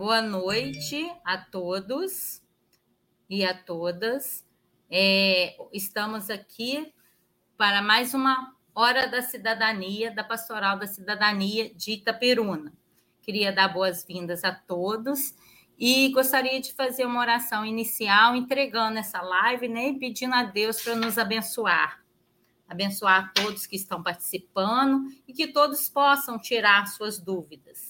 Boa noite a todos e a todas. É, estamos aqui para mais uma Hora da Cidadania, da Pastoral da Cidadania de Itaperuna. Queria dar boas-vindas a todos e gostaria de fazer uma oração inicial entregando essa live né, e pedindo a Deus para nos abençoar. Abençoar todos que estão participando e que todos possam tirar suas dúvidas.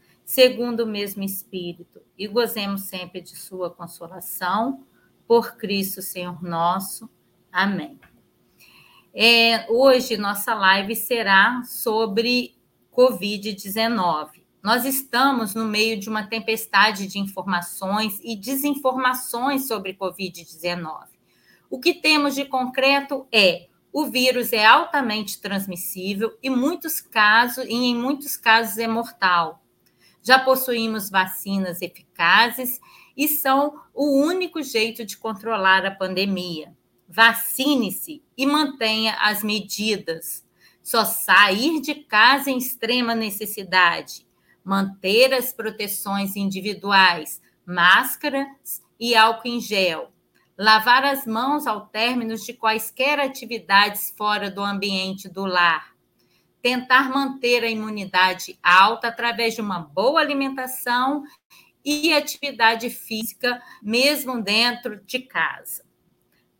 segundo o mesmo Espírito, e gozemos sempre de sua consolação, por Cristo Senhor nosso. Amém. É, hoje nossa live será sobre Covid-19. Nós estamos no meio de uma tempestade de informações e desinformações sobre Covid-19. O que temos de concreto é o vírus é altamente transmissível e muitos casos e em muitos casos é mortal. Já possuímos vacinas eficazes e são o único jeito de controlar a pandemia. Vacine-se e mantenha as medidas. Só sair de casa em extrema necessidade, manter as proteções individuais, máscaras e álcool em gel, lavar as mãos ao término de quaisquer atividades fora do ambiente do lar, tentar manter a imunidade alta através de uma boa alimentação e atividade física, mesmo dentro de casa.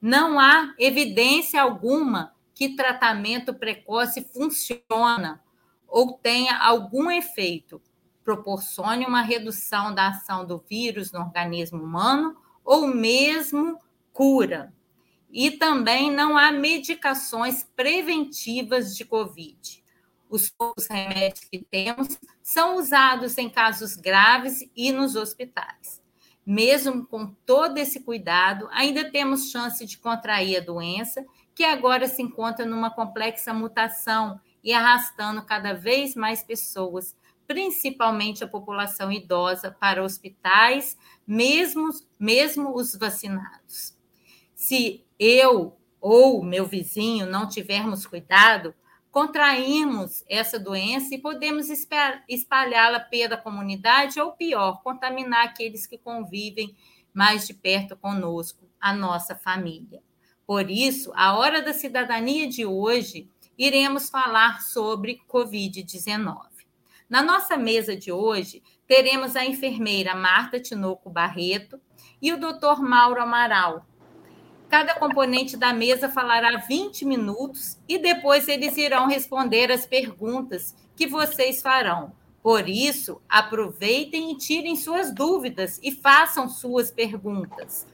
Não há evidência alguma que tratamento precoce funciona ou tenha algum efeito, proporcione uma redução da ação do vírus no organismo humano ou mesmo cura. E também não há medicações preventivas de Covid. Os poucos remédios que temos são usados em casos graves e nos hospitais. Mesmo com todo esse cuidado, ainda temos chance de contrair a doença que agora se encontra numa complexa mutação e arrastando cada vez mais pessoas, principalmente a população idosa, para hospitais, mesmo, mesmo os vacinados. Se eu ou meu vizinho não tivermos cuidado, contraímos essa doença e podemos espalhá-la pela comunidade ou, pior, contaminar aqueles que convivem mais de perto conosco, a nossa família. Por isso, a Hora da Cidadania de hoje, iremos falar sobre Covid-19. Na nossa mesa de hoje, teremos a enfermeira Marta Tinoco Barreto e o doutor Mauro Amaral. Cada componente da mesa falará 20 minutos e depois eles irão responder as perguntas que vocês farão. Por isso, aproveitem e tirem suas dúvidas e façam suas perguntas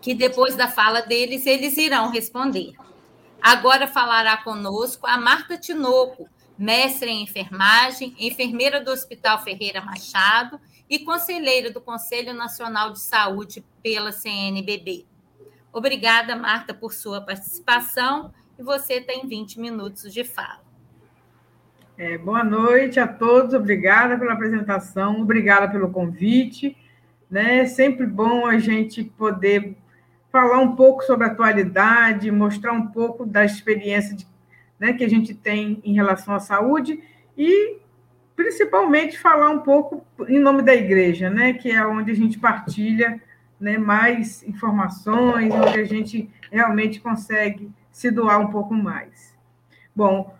que depois da fala deles, eles irão responder. Agora falará conosco a Marta Tinoco, mestre em enfermagem, enfermeira do Hospital Ferreira Machado e conselheira do Conselho Nacional de Saúde pela CNBB. Obrigada, Marta, por sua participação e você tem 20 minutos de fala. É, boa noite a todos, obrigada pela apresentação, obrigada pelo convite. Né? Sempre bom a gente poder falar um pouco sobre a atualidade, mostrar um pouco da experiência de, né, que a gente tem em relação à saúde e, principalmente, falar um pouco em nome da igreja, né, que é onde a gente partilha né, mais informações, onde a gente realmente consegue se doar um pouco mais. Bom,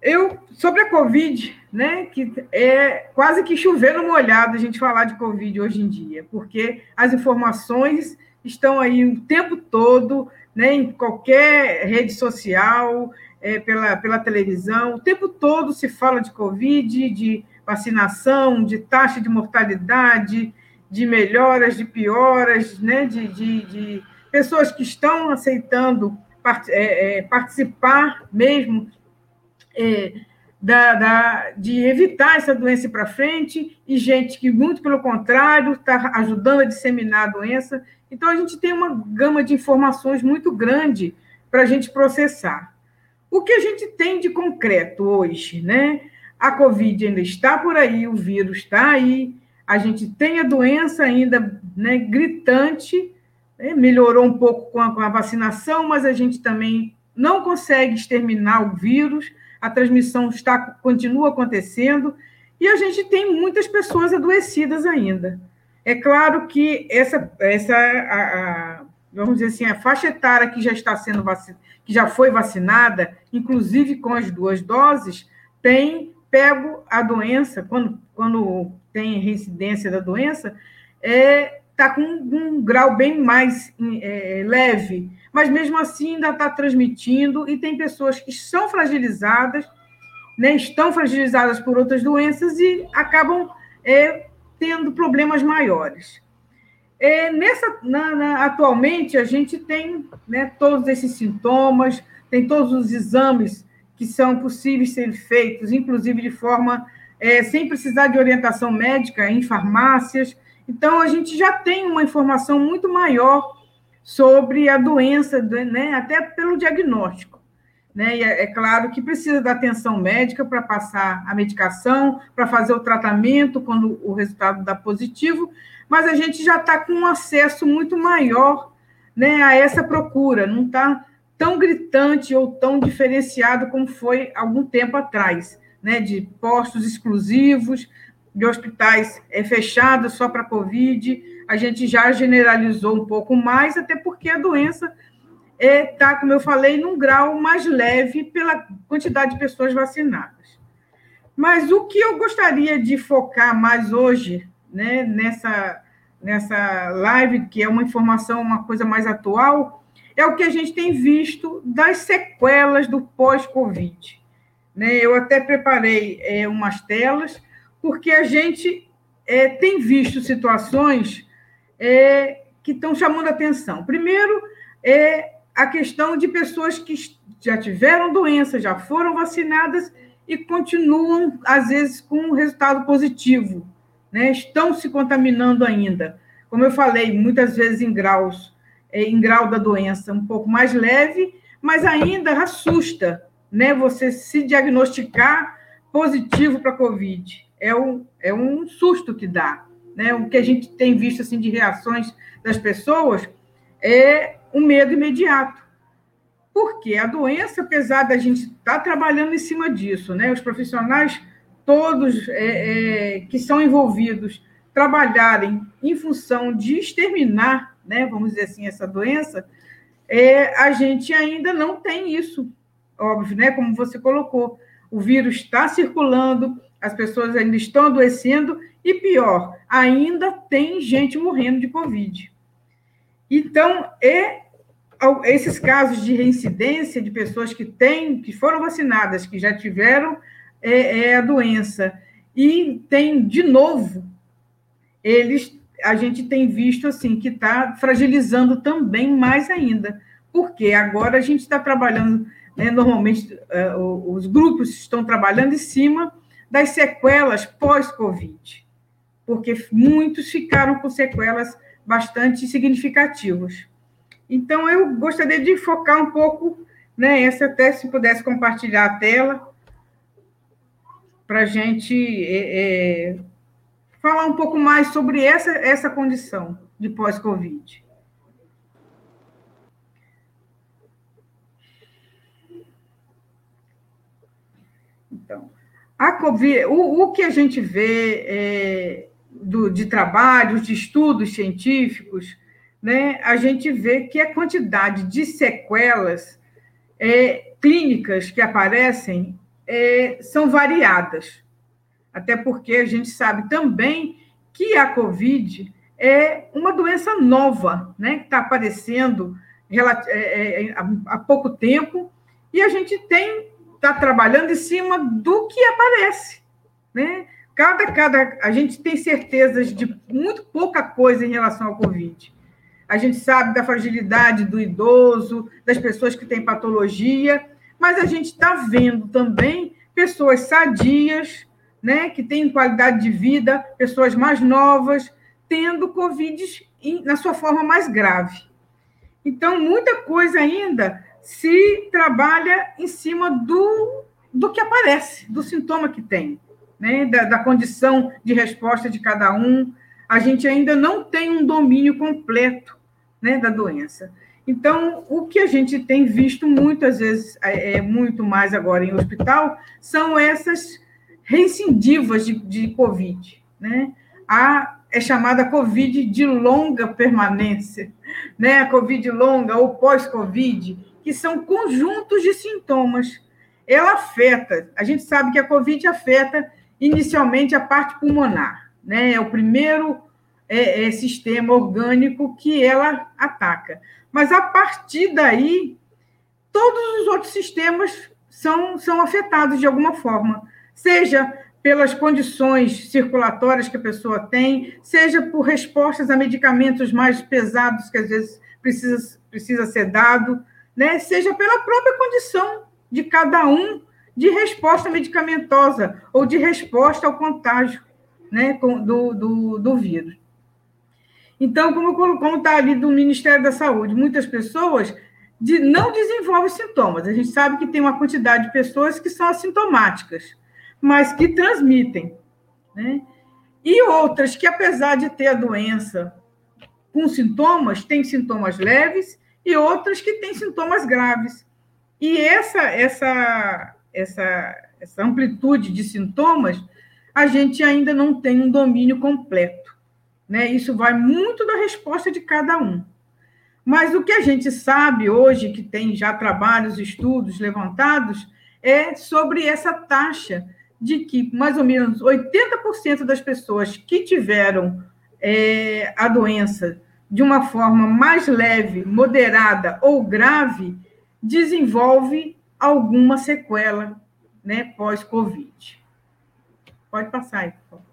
eu sobre a Covid, né, que é quase que chover no molhado a gente falar de Covid hoje em dia, porque as informações estão aí o tempo todo, né, em qualquer rede social, é, pela, pela televisão, o tempo todo se fala de Covid, de vacinação, de taxa de mortalidade, de melhoras, de pioras, né, de, de, de pessoas que estão aceitando part, é, é, participar mesmo é, da, da, de evitar essa doença para frente, e gente que, muito pelo contrário, está ajudando a disseminar a doença. Então, a gente tem uma gama de informações muito grande para a gente processar. O que a gente tem de concreto hoje, né? A Covid ainda está por aí, o vírus está aí, a gente tem a doença ainda né, gritante, né? melhorou um pouco com a, com a vacinação, mas a gente também não consegue exterminar o vírus, a transmissão está, continua acontecendo, e a gente tem muitas pessoas adoecidas ainda. É claro que essa, essa a, a, vamos dizer assim, a faixa etária que já está sendo vacinada, que já foi vacinada, inclusive com as duas doses, tem pego a doença, quando, quando tem reincidência da doença, está é, tá com um grau bem mais é, leve, mas mesmo assim ainda está transmitindo, e tem pessoas que são fragilizadas, né, estão fragilizadas por outras doenças e acabam é, tendo problemas maiores. É, nessa, na, na, atualmente, a gente tem né, todos esses sintomas, tem todos os exames que são possíveis ser feitos, inclusive de forma é, sem precisar de orientação médica em farmácias. Então, a gente já tem uma informação muito maior sobre a doença, né, até pelo diagnóstico. Né? E é, é claro que precisa da atenção médica para passar a medicação, para fazer o tratamento quando o resultado dá positivo, mas a gente já está com um acesso muito maior né, a essa procura, não está tão gritante ou tão diferenciado como foi algum tempo atrás, né, de postos exclusivos, de hospitais é, fechados só para Covid, a gente já generalizou um pouco mais, até porque a doença está, é, tá, como eu falei, num grau mais leve pela quantidade de pessoas vacinadas. Mas o que eu gostaria de focar mais hoje né, nessa, nessa live, que é uma informação, uma coisa mais atual, é o que a gente tem visto das sequelas do pós-Covid. Né? Eu até preparei é, umas telas, porque a gente é, tem visto situações é, que estão chamando atenção. Primeiro, é a questão de pessoas que já tiveram doença, já foram vacinadas e continuam, às vezes, com um resultado positivo né, estão se contaminando ainda. Como eu falei, muitas vezes em graus, é, em grau da doença um pouco mais leve, mas ainda assusta, né? Você se diagnosticar positivo para a Covid. É um, é um susto que dá. Né? O que a gente tem visto assim, de reações das pessoas é um medo imediato. Porque a doença, apesar da gente estar tá trabalhando em cima disso, né? os profissionais todos é, é, que são envolvidos trabalharem em função de exterminar, né, vamos dizer assim, essa doença, é, a gente ainda não tem isso, óbvio, né, como você colocou. O vírus está circulando, as pessoas ainda estão adoecendo, e pior, ainda tem gente morrendo de Covid. Então, é, esses casos de reincidência de pessoas que têm, que foram vacinadas, que já tiveram é, é a doença. E tem, de novo, eles a gente tem visto assim que está fragilizando também mais ainda, porque agora a gente está trabalhando, né, normalmente uh, os grupos estão trabalhando em cima das sequelas pós-Covid, porque muitos ficaram com sequelas bastante significativas. Então, eu gostaria de focar um pouco, né, essa até se pudesse compartilhar a tela, para a gente é, é, falar um pouco mais sobre essa, essa condição de pós-Covid. Então, a COVID, o, o que a gente vê é, do, de trabalhos, de estudos científicos, né, a gente vê que a quantidade de sequelas é, clínicas que aparecem é, são variadas. Até porque a gente sabe também que a Covid é uma doença nova, né, que está aparecendo é, é, há pouco tempo, e a gente tem está trabalhando em cima do que aparece, né? Cada, cada, a gente tem certezas de muito pouca coisa em relação ao Covid. A gente sabe da fragilidade do idoso, das pessoas que têm patologia, mas a gente está vendo também pessoas sadias, né, que têm qualidade de vida, pessoas mais novas, tendo Covid na sua forma mais grave. Então, muita coisa ainda se trabalha em cima do, do que aparece, do sintoma que tem, né? da, da condição de resposta de cada um. A gente ainda não tem um domínio completo né, da doença. Então, o que a gente tem visto muitas vezes, é, é muito mais agora em hospital, são essas reincidivas de, de Covid. Né? A, é chamada Covid de longa permanência, né? a Covid longa ou pós-Covid, que são conjuntos de sintomas. Ela afeta, a gente sabe que a Covid afeta inicialmente a parte pulmonar, né? é o primeiro é, é, sistema orgânico que ela ataca. Mas a partir daí, todos os outros sistemas são, são afetados de alguma forma, seja pelas condições circulatórias que a pessoa tem, seja por respostas a medicamentos mais pesados que às vezes precisa, precisa ser dado, né? seja pela própria condição de cada um de resposta medicamentosa ou de resposta ao contágio né, do, do, do vírus. Então, como está ali do Ministério da Saúde, muitas pessoas de, não desenvolvem sintomas. A gente sabe que tem uma quantidade de pessoas que são assintomáticas, mas que transmitem. Né? E outras que, apesar de ter a doença com sintomas, têm sintomas leves, e outras que têm sintomas graves. E essa, essa, essa, essa amplitude de sintomas, a gente ainda não tem um domínio completo. Né? Isso vai muito da resposta de cada um. Mas o que a gente sabe hoje, que tem já trabalhos, estudos levantados, é sobre essa taxa de que mais ou menos 80% das pessoas que tiveram é, a doença de uma forma mais leve, moderada ou grave, desenvolve alguma sequela né, pós-Covid. Pode passar aí, por favor.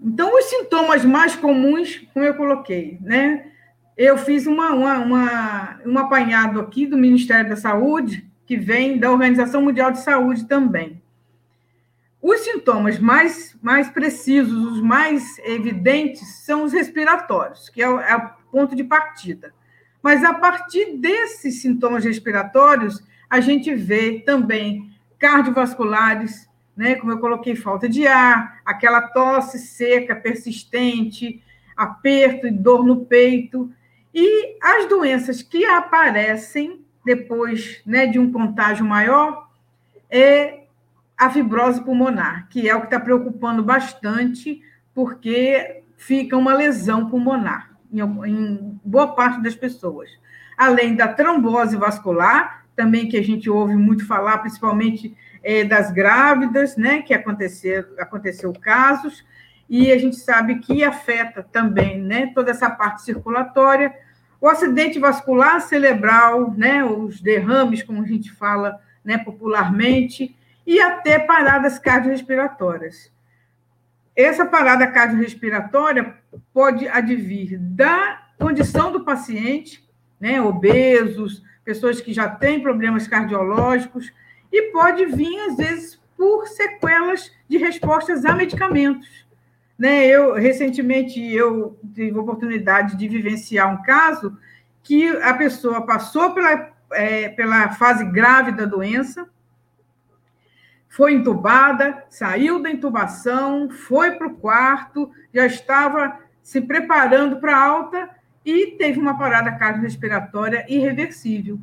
Então, os sintomas mais comuns, como eu coloquei, né? Eu fiz uma, uma, uma, um apanhado aqui do Ministério da Saúde, que vem da Organização Mundial de Saúde também. Os sintomas mais, mais precisos, os mais evidentes, são os respiratórios, que é o, é o ponto de partida. Mas a partir desses sintomas respiratórios, a gente vê também cardiovasculares, né? Como eu coloquei, falta de ar, aquela tosse seca, persistente, aperto e dor no peito. E as doenças que aparecem depois né, de um contágio maior é a fibrose pulmonar, que é o que está preocupando bastante, porque fica uma lesão pulmonar em, em boa parte das pessoas. Além da trombose vascular, também que a gente ouve muito falar, principalmente é, das grávidas, né, que aconteceu, aconteceu casos, e a gente sabe que afeta também né, toda essa parte circulatória. O acidente vascular cerebral, né, os derrames, como a gente fala né, popularmente, e até paradas cardiorrespiratórias. Essa parada cardiorrespiratória pode advir da condição do paciente, né, obesos, pessoas que já têm problemas cardiológicos, e pode vir, às vezes, por sequelas de respostas a medicamentos. Né? Eu, recentemente, eu tive a oportunidade de vivenciar um caso que a pessoa passou pela, é, pela fase grave da doença, foi entubada, saiu da intubação, foi para o quarto, já estava se preparando para alta e teve uma parada cardiorrespiratória irreversível.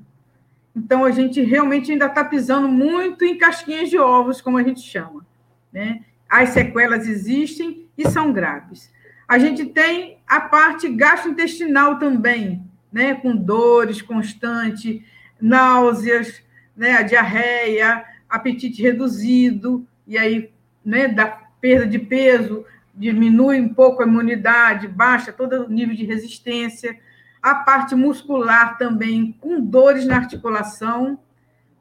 Então, a gente realmente ainda está pisando muito em casquinhas de ovos, como a gente chama. Né? As sequelas existem e são graves. A gente tem a parte gastrointestinal também, né? com dores constantes, náuseas, né? a diarreia, apetite reduzido, e aí né? da perda de peso, diminui um pouco a imunidade, baixa todo o nível de resistência a parte muscular também com dores na articulação,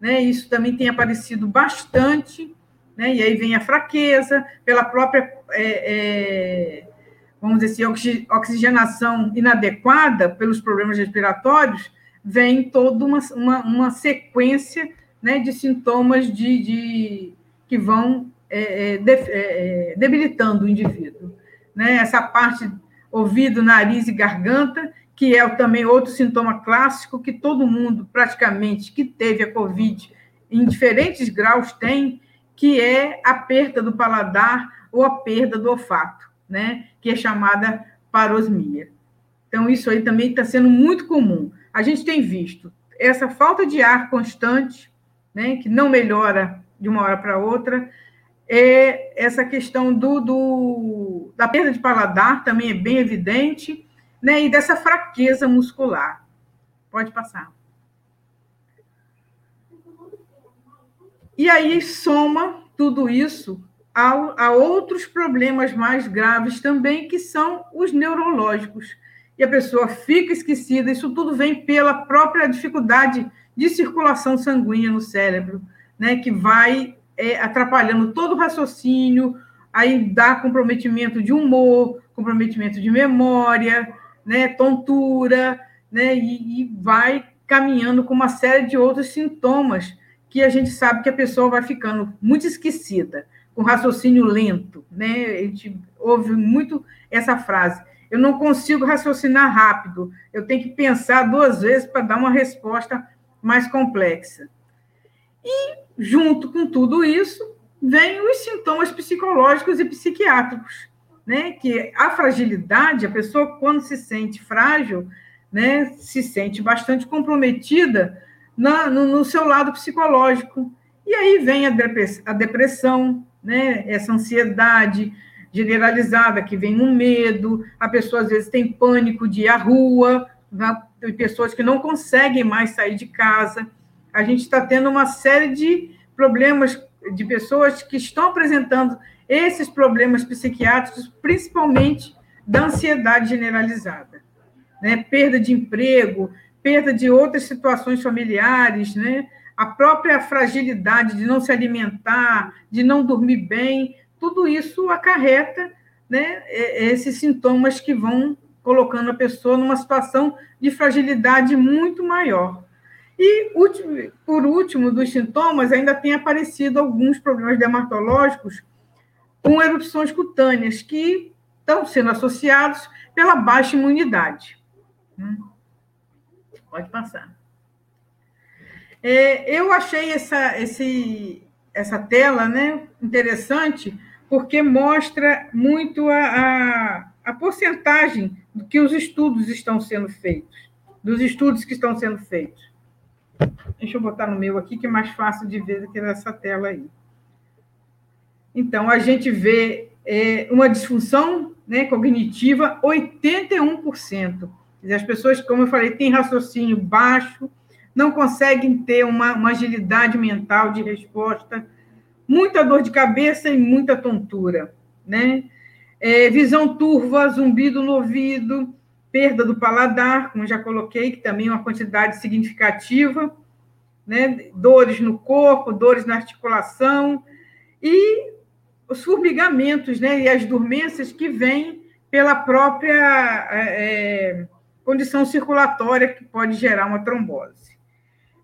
né? Isso também tem aparecido bastante, né? E aí vem a fraqueza pela própria, é, é, vamos dizer assim, oxigenação inadequada pelos problemas respiratórios, vem toda uma, uma, uma sequência né, de sintomas de, de que vão é, de, é, debilitando o indivíduo. Né? Essa parte ouvido, nariz e garganta, que é também outro sintoma clássico que todo mundo, praticamente, que teve a Covid em diferentes graus tem, que é a perda do paladar ou a perda do olfato, né? que é chamada parosmia. Então, isso aí também está sendo muito comum. A gente tem visto essa falta de ar constante, né, que não melhora de uma hora para outra, é essa questão do, do, da perda de paladar também é bem evidente, né, e dessa fraqueza muscular. Pode passar. E aí soma tudo isso a, a outros problemas mais graves também, que são os neurológicos. E a pessoa fica esquecida, isso tudo vem pela própria dificuldade de circulação sanguínea no cérebro, né, que vai é, atrapalhando todo o raciocínio, aí dá comprometimento de humor, comprometimento de memória, né, tontura, né, e, e vai caminhando com uma série de outros sintomas que a gente sabe que a pessoa vai ficando muito esquecida com raciocínio lento, né? A gente ouve muito essa frase. Eu não consigo raciocinar rápido, eu tenho que pensar duas vezes para dar uma resposta mais complexa. E, junto com tudo isso, vem os sintomas psicológicos e psiquiátricos, né? Que a fragilidade, a pessoa, quando se sente frágil, né, se sente bastante comprometida na, no, no seu lado psicológico. E aí vem a depressão, né? Essa ansiedade generalizada, que vem um medo, a pessoa às vezes tem pânico de ir à rua, pessoas que não conseguem mais sair de casa. A gente está tendo uma série de problemas de pessoas que estão apresentando esses problemas psiquiátricos, principalmente da ansiedade generalizada, né? Perda de emprego, perda de outras situações familiares, né? a própria fragilidade de não se alimentar, de não dormir bem, tudo isso acarreta né, esses sintomas que vão colocando a pessoa numa situação de fragilidade muito maior. E, por último, dos sintomas, ainda tem aparecido alguns problemas dermatológicos com erupções cutâneas, que estão sendo associados pela baixa imunidade. Hum. Pode passar. É, eu achei essa, esse, essa tela né, interessante, porque mostra muito a, a, a porcentagem do que os estudos estão sendo feitos, dos estudos que estão sendo feitos. Deixa eu botar no meu aqui, que é mais fácil de ver do que nessa tela aí. Então, a gente vê é, uma disfunção né, cognitiva, 81%. As pessoas, como eu falei, têm raciocínio baixo, não conseguem ter uma, uma agilidade mental de resposta, muita dor de cabeça e muita tontura, né? É, visão turva, zumbido no ouvido, perda do paladar, como já coloquei, que também é uma quantidade significativa, né? Dores no corpo, dores na articulação e os formigamentos, né? E as dormências que vêm pela própria é, é condição circulatória que pode gerar uma trombose.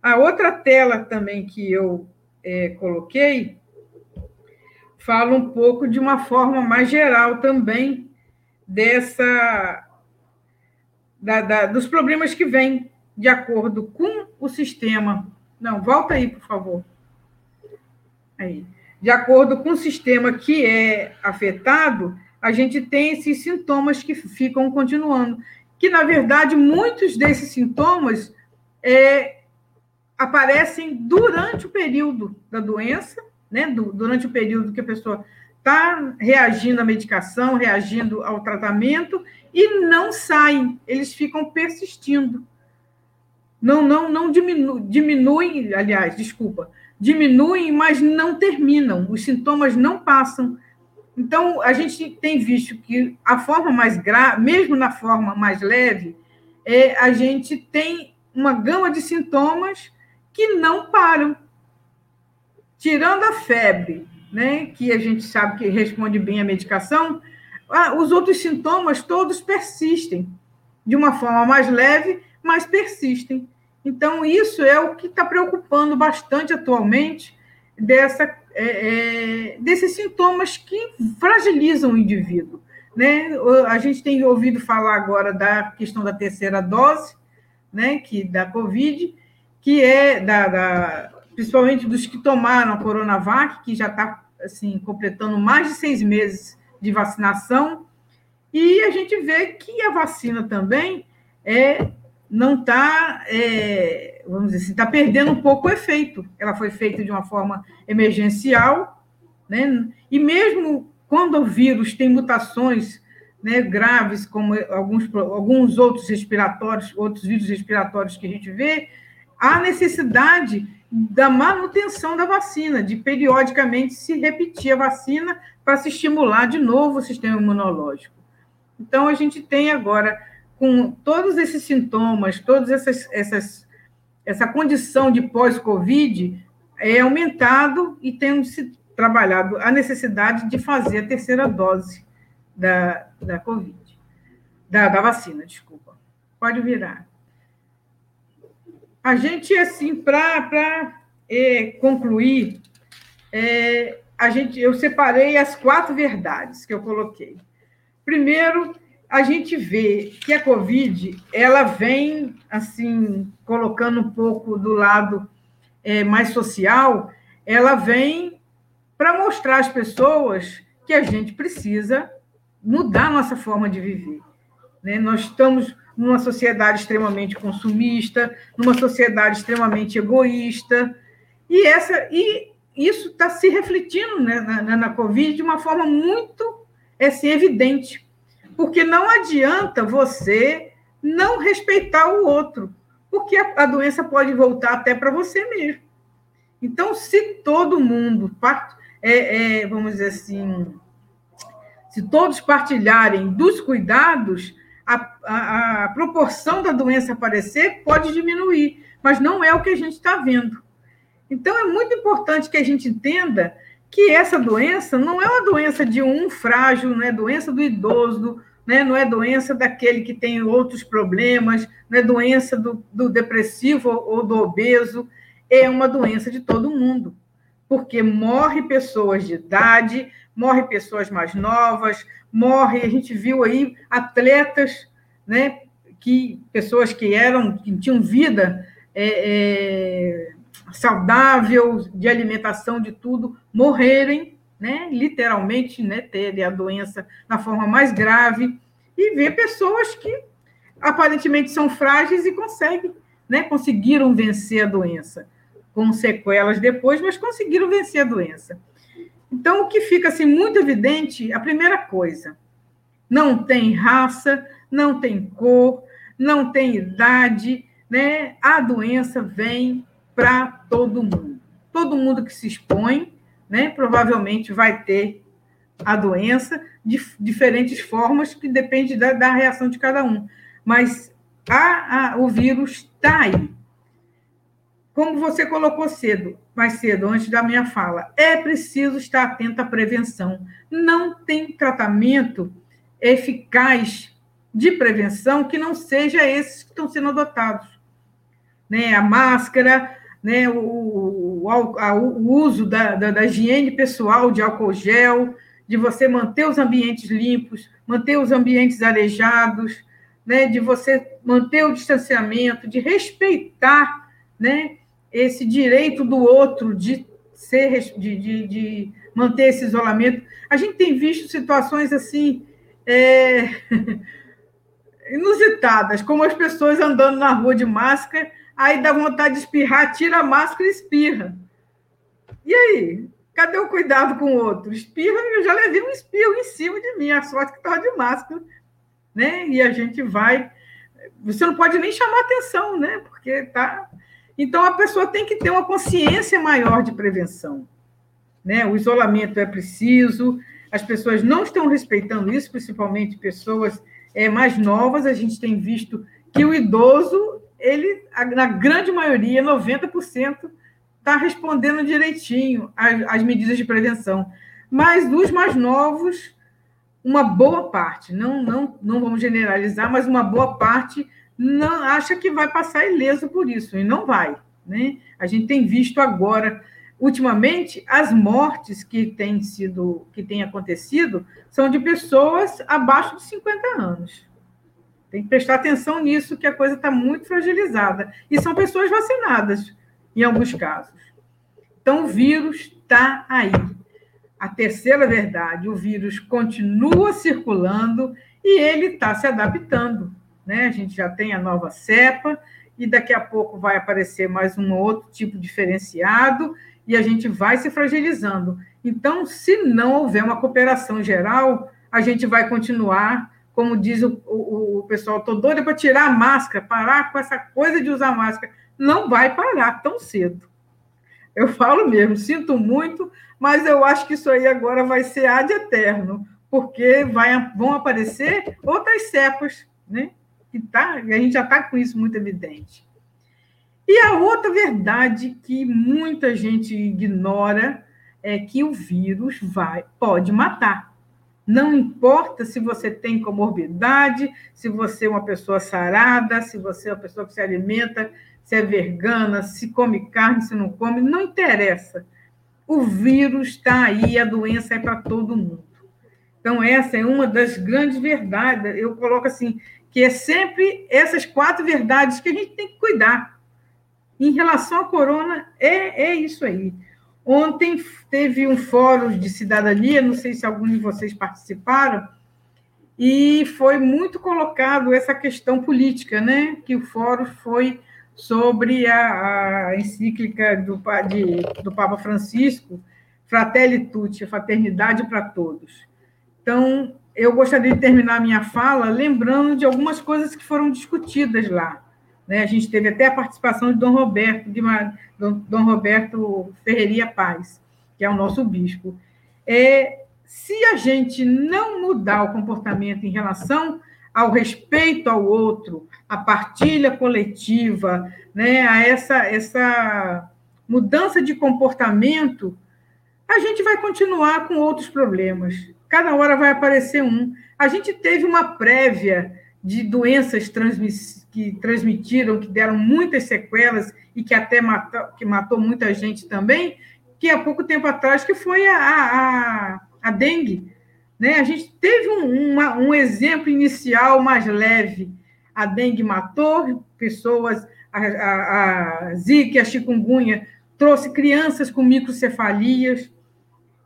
A outra tela também que eu é, coloquei fala um pouco de uma forma mais geral também dessa da, da, dos problemas que vêm de acordo com o sistema. Não, volta aí, por favor. Aí. De acordo com o sistema que é afetado, a gente tem esses sintomas que ficam continuando. Que, na verdade, muitos desses sintomas é, aparecem durante o período da doença, né? durante o período que a pessoa está reagindo à medicação, reagindo ao tratamento, e não saem, eles ficam persistindo. Não, não, não diminu, diminuem, aliás, desculpa, diminuem, mas não terminam, os sintomas não passam. Então, a gente tem visto que a forma mais grave, mesmo na forma mais leve, é, a gente tem uma gama de sintomas que não param. Tirando a febre, né, que a gente sabe que responde bem à medicação, os outros sintomas todos persistem, de uma forma mais leve, mas persistem. Então, isso é o que está preocupando bastante atualmente dessa é, é, desses sintomas que fragilizam o indivíduo. Né? A gente tem ouvido falar agora da questão da terceira dose, né, que da Covid, que é da, da principalmente dos que tomaram a Coronavac, que já está assim, completando mais de seis meses de vacinação, e a gente vê que a vacina também é, não está, é, vamos dizer assim, está perdendo um pouco o efeito. Ela foi feita de uma forma emergencial, né? e mesmo quando o vírus tem mutações né, graves, como alguns, alguns outros respiratórios, outros vírus respiratórios que a gente vê, há necessidade da manutenção da vacina, de periodicamente se repetir a vacina para se estimular de novo o sistema imunológico. Então, a gente tem agora, com todos esses sintomas, todas essas, essas essa condição de pós-Covid, é aumentado e tem se trabalhado a necessidade de fazer a terceira dose da, da Covid, da, da vacina, desculpa. Pode virar. A gente, assim, para é, concluir, é, a gente, eu separei as quatro verdades que eu coloquei. Primeiro, a gente vê que a Covid ela vem assim colocando um pouco do lado é, mais social, ela vem para mostrar às pessoas que a gente precisa mudar nossa forma de viver. Né? Nós estamos numa sociedade extremamente consumista, numa sociedade extremamente egoísta, e essa e isso está se refletindo né, na, na, Covid de uma forma muito assim, evidente, porque não adianta você não respeitar o outro, porque a, a doença pode voltar até para você mesmo. Então, se todo mundo, é, é, vamos dizer assim, se todos partilharem dos cuidados, a, a, a proporção da doença aparecer pode diminuir, mas não é o que a gente está vendo. Então, é muito importante que a gente entenda que essa doença não é uma doença de um frágil, não é doença do idoso, né? não é doença daquele que tem outros problemas, não é doença do, do depressivo ou do obeso, é uma doença de todo mundo, porque morre pessoas de idade, morre pessoas mais novas, morre, a gente viu aí atletas, né, que pessoas que eram, que tinham vida é, é, saudável, de alimentação, de tudo, morrerem, né, literalmente, né, terem a doença na forma mais grave, e ver pessoas que aparentemente são frágeis e conseguem, né, conseguiram vencer a doença, com sequelas depois, mas conseguiram vencer a doença. Então, o que fica assim, muito evidente, a primeira coisa, não tem raça, não tem cor, não tem idade, né? A doença vem para todo mundo. Todo mundo que se expõe, né, provavelmente vai ter a doença de diferentes formas, que depende da, da reação de cada um. Mas a, a, o vírus está aí. Como você colocou cedo, mais cedo, antes da minha fala, é preciso estar atento à prevenção. Não tem tratamento eficaz de prevenção que não seja esses que estão sendo adotados. Né? A máscara, né? o, o, o uso da, da, da higiene pessoal de álcool gel, de você manter os ambientes limpos, manter os ambientes arejados, né? de você manter o distanciamento, de respeitar né? Esse direito do outro de ser de, de, de manter esse isolamento. A gente tem visto situações assim é, inusitadas, como as pessoas andando na rua de máscara, aí dá vontade de espirrar, tira a máscara e espirra. E aí? Cadê o cuidado com o outro? Espirra, eu já levei um espirro em cima de mim, a sorte que estava de máscara, né? E a gente vai. Você não pode nem chamar atenção, né? Porque tá então, a pessoa tem que ter uma consciência maior de prevenção. Né? O isolamento é preciso, as pessoas não estão respeitando isso, principalmente pessoas é, mais novas. A gente tem visto que o idoso, ele, na grande maioria, 90%, está respondendo direitinho às, medidas de prevenção. Mas dos mais novos, uma boa parte, não, não, não vamos generalizar, mas uma boa parte não acha que vai passar ileso por isso, e não vai. Né? A gente tem visto agora ultimamente, as mortes que têm sido, que têm acontecido, são de pessoas abaixo de 50 anos. Tem que prestar atenção nisso, que a coisa está muito fragilizada. E são pessoas vacinadas, em alguns casos. Então, o vírus está aí. A terceira verdade, o vírus continua circulando e ele está se adaptando. Né? A gente já tem a nova cepa, e daqui a pouco vai aparecer mais um outro tipo diferenciado, e a gente vai se fragilizando. Então, se não houver uma cooperação geral, a gente vai continuar, como diz o, o, o pessoal, estou doida para tirar a máscara, parar com essa coisa de usar máscara. Não vai parar tão cedo. Eu falo mesmo, sinto muito, mas eu acho que isso aí agora vai ser ad eterno, porque vai, vão aparecer outras cepas, né? Que tá, a gente já está com isso muito evidente. E a outra verdade que muita gente ignora é que o vírus vai pode matar. Não importa se você tem comorbidade, se você é uma pessoa sarada, se você é uma pessoa que se alimenta, se é vegana, se come carne, se não come, não interessa. O vírus está aí, a doença é para todo mundo. Então, essa é uma das grandes verdades. Eu coloco assim: que é sempre essas quatro verdades que a gente tem que cuidar. Em relação à corona, é, é isso aí. Ontem teve um fórum de cidadania, não sei se alguns de vocês participaram, e foi muito colocado essa questão política, né? Que o fórum foi sobre a, a encíclica do, de, do Papa Francisco, Fratelli Tutti, fraternidade para todos. Então, eu gostaria de terminar minha fala lembrando de algumas coisas que foram discutidas lá. Né? A gente teve até a participação de Dom Roberto, de Dom Roberto Ferreira Paz, que é o nosso bispo. É, se a gente não mudar o comportamento em relação ao respeito ao outro, à partilha coletiva, né, a essa, essa mudança de comportamento, a gente vai continuar com outros problemas. Cada hora vai aparecer um. A gente teve uma prévia de doenças que transmitiram, que deram muitas sequelas e que até matou, que matou muita gente também, que há pouco tempo atrás, que foi a, a, a dengue. Né? A gente teve um, uma, um exemplo inicial mais leve. A dengue matou pessoas, a, a, a zika, a chikungunya, trouxe crianças com microcefalias.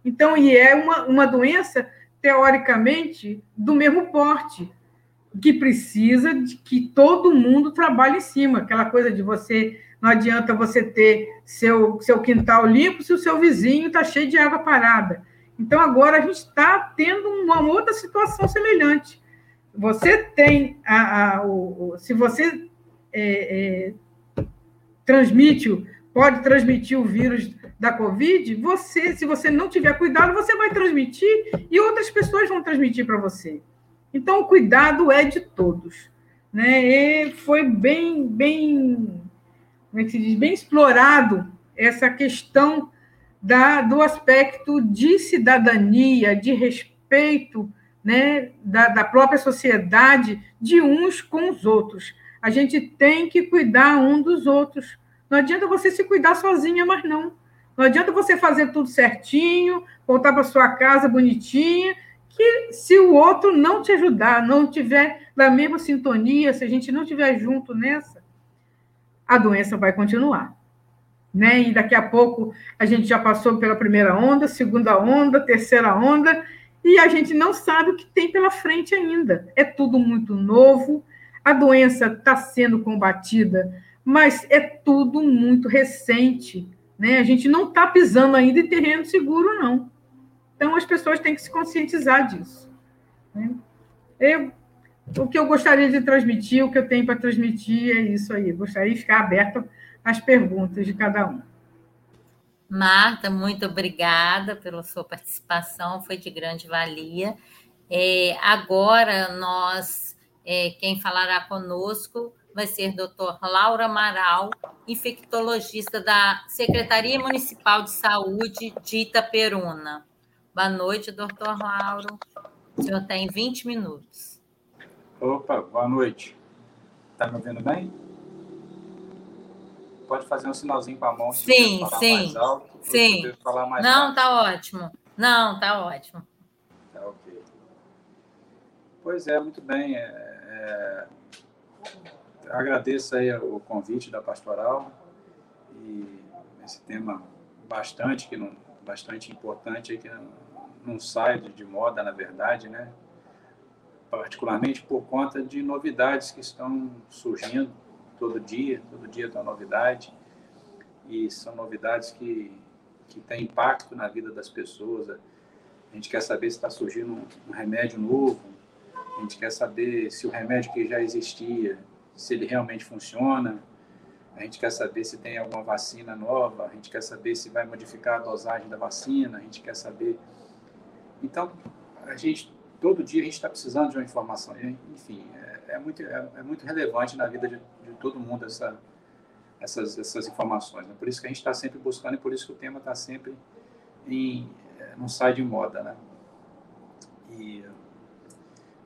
Então, e é uma, uma doença, teoricamente, do mesmo porte, que precisa de que todo mundo trabalhe em cima. Aquela coisa de você, não adianta você ter seu, seu quintal limpo se o seu vizinho está cheio de água parada. Então, agora a gente está tendo uma outra situação semelhante. Você tem a, a o, se você é, é, transmite, pode transmitir o vírus da Covid, você, se você não tiver cuidado, você vai transmitir e outras pessoas vão transmitir para você. Então, o cuidado é de todos. Né? E foi bem, bem, como é que se diz? bem explorado essa questão da, do aspecto de cidadania, de respeito né, da, da própria sociedade, de uns com os outros. A gente tem que cuidar um dos outros. Não adianta você se cuidar sozinha, mas não. Não adianta você fazer tudo certinho, voltar para sua casa bonitinha, que se o outro não te ajudar, não tiver na mesma sintonia, se a gente não estiver junto nessa, a doença vai continuar. Né? E daqui a pouco a gente já passou pela primeira onda, segunda onda, terceira onda, e a gente não sabe o que tem pela frente ainda. É tudo muito novo, a doença está sendo combatida, mas é tudo muito recente. Né? A gente não está pisando ainda em terreno seguro, não. Então, as pessoas têm que se conscientizar disso. Né? Eu, o que eu gostaria de transmitir, o que eu tenho para transmitir é isso aí. Gostaria de ficar aberto às perguntas de cada um. Marta, muito obrigada pela sua participação, foi de grande valia. É, agora, nós, é, quem falará conosco vai ser doutor Laura Amaral, infectologista da Secretaria Municipal de Saúde de Itaperuna. Boa noite, doutor Lauro. O senhor tem 20 minutos. Opa, boa noite. Está me ouvindo bem? pode fazer um sinalzinho com a mão se sim, falar sim, mais alto. Sim. Falar mais Não, alto. tá ótimo. Não, tá ótimo. Tá ok. Pois é, muito bem. É, é, agradeço aí o convite da pastoral e esse tema bastante que não, bastante importante que não, não sai de moda na verdade, né? Particularmente por conta de novidades que estão surgindo todo dia, todo dia tem uma novidade e são novidades que que têm impacto na vida das pessoas. A gente quer saber se está surgindo um remédio novo, a gente quer saber se o remédio que já existia, se ele realmente funciona, a gente quer saber se tem alguma vacina nova, a gente quer saber se vai modificar a dosagem da vacina, a gente quer saber. Então, a gente todo dia a gente está precisando de uma informação. Enfim, é, é muito é, é, muito relevante na vida de, de todo mundo essa essas, essas informações. Né? Por isso que a gente está sempre buscando e por isso que o tema está sempre em, é, não sai de moda, né? E,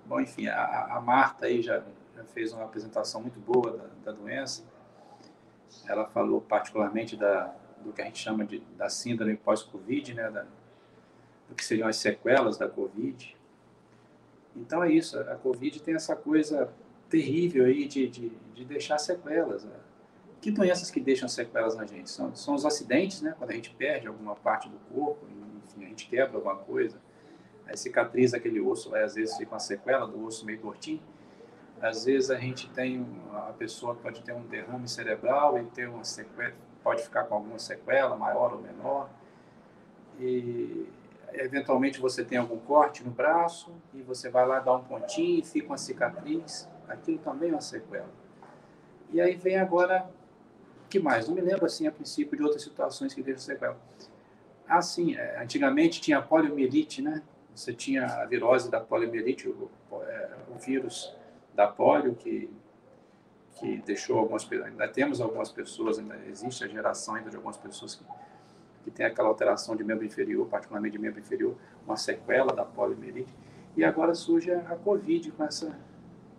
bom, enfim, a, a Marta aí já, já, fez uma apresentação muito boa da, da doença. Ela falou particularmente da, do que a gente chama de da síndrome pós-Covid, né? Da, do que seriam as sequelas da Covid. Então é isso, a Covid tem essa coisa terrível aí de, de, de deixar sequelas. Né? Que doenças que deixam sequelas na gente? São, são os acidentes, né? Quando a gente perde alguma parte do corpo, enfim, a gente quebra alguma coisa, aí cicatriza aquele osso, aí às vezes fica uma sequela do osso meio tortinho. Às vezes a gente tem, a pessoa pode ter um derrame cerebral e ter uma sequela, pode ficar com alguma sequela, maior ou menor. E eventualmente você tem algum corte no braço e você vai lá dar um pontinho e fica uma cicatriz. Aquilo também é uma sequela. E aí vem agora que mais? Não me lembro, assim, a princípio, de outras situações que deixam sequela. Assim, antigamente tinha poliomielite, né? Você tinha a virose da poliomielite, o, é, o vírus da polio, que, que deixou algumas ainda temos algumas pessoas, ainda existe a geração ainda de algumas pessoas que, que tem aquela alteração de membro inferior, particularmente de membro inferior, uma sequela da poliomielite. E agora surge a Covid com, essa,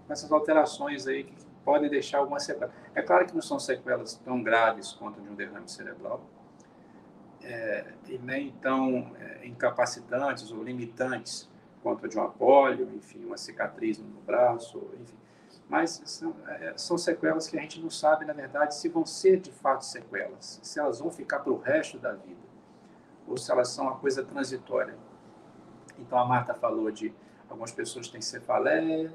com essas alterações aí que podem deixar alguma sequela. É claro que não são sequelas tão graves quanto de um derrame cerebral, é, e nem tão é, incapacitantes ou limitantes quanto a de uma polio, enfim, uma cicatriz no braço, enfim. Mas são, é, são sequelas que a gente não sabe, na verdade, se vão ser de fato sequelas, se elas vão ficar para o resto da vida, ou se elas são uma coisa transitória. Então, a Marta falou de algumas pessoas têm cefaleia,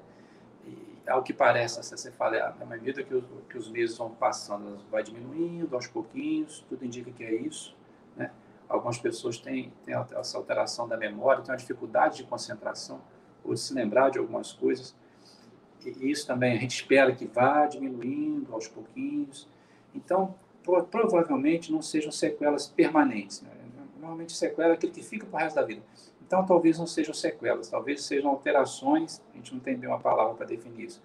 ao que parece, essa cefaleia, à medida que os, que os meses vão passando, ela vai diminuindo aos pouquinhos, tudo indica que é isso. Algumas pessoas têm, têm essa alteração da memória, têm uma dificuldade de concentração ou de se lembrar de algumas coisas. E isso também a gente espera que vá diminuindo aos pouquinhos. Então, pro, provavelmente não sejam sequelas permanentes. Né? Normalmente, sequela é aquele que fica para o resto da vida. Então, talvez não sejam sequelas, talvez sejam alterações, a gente não tem bem uma palavra para definir isso.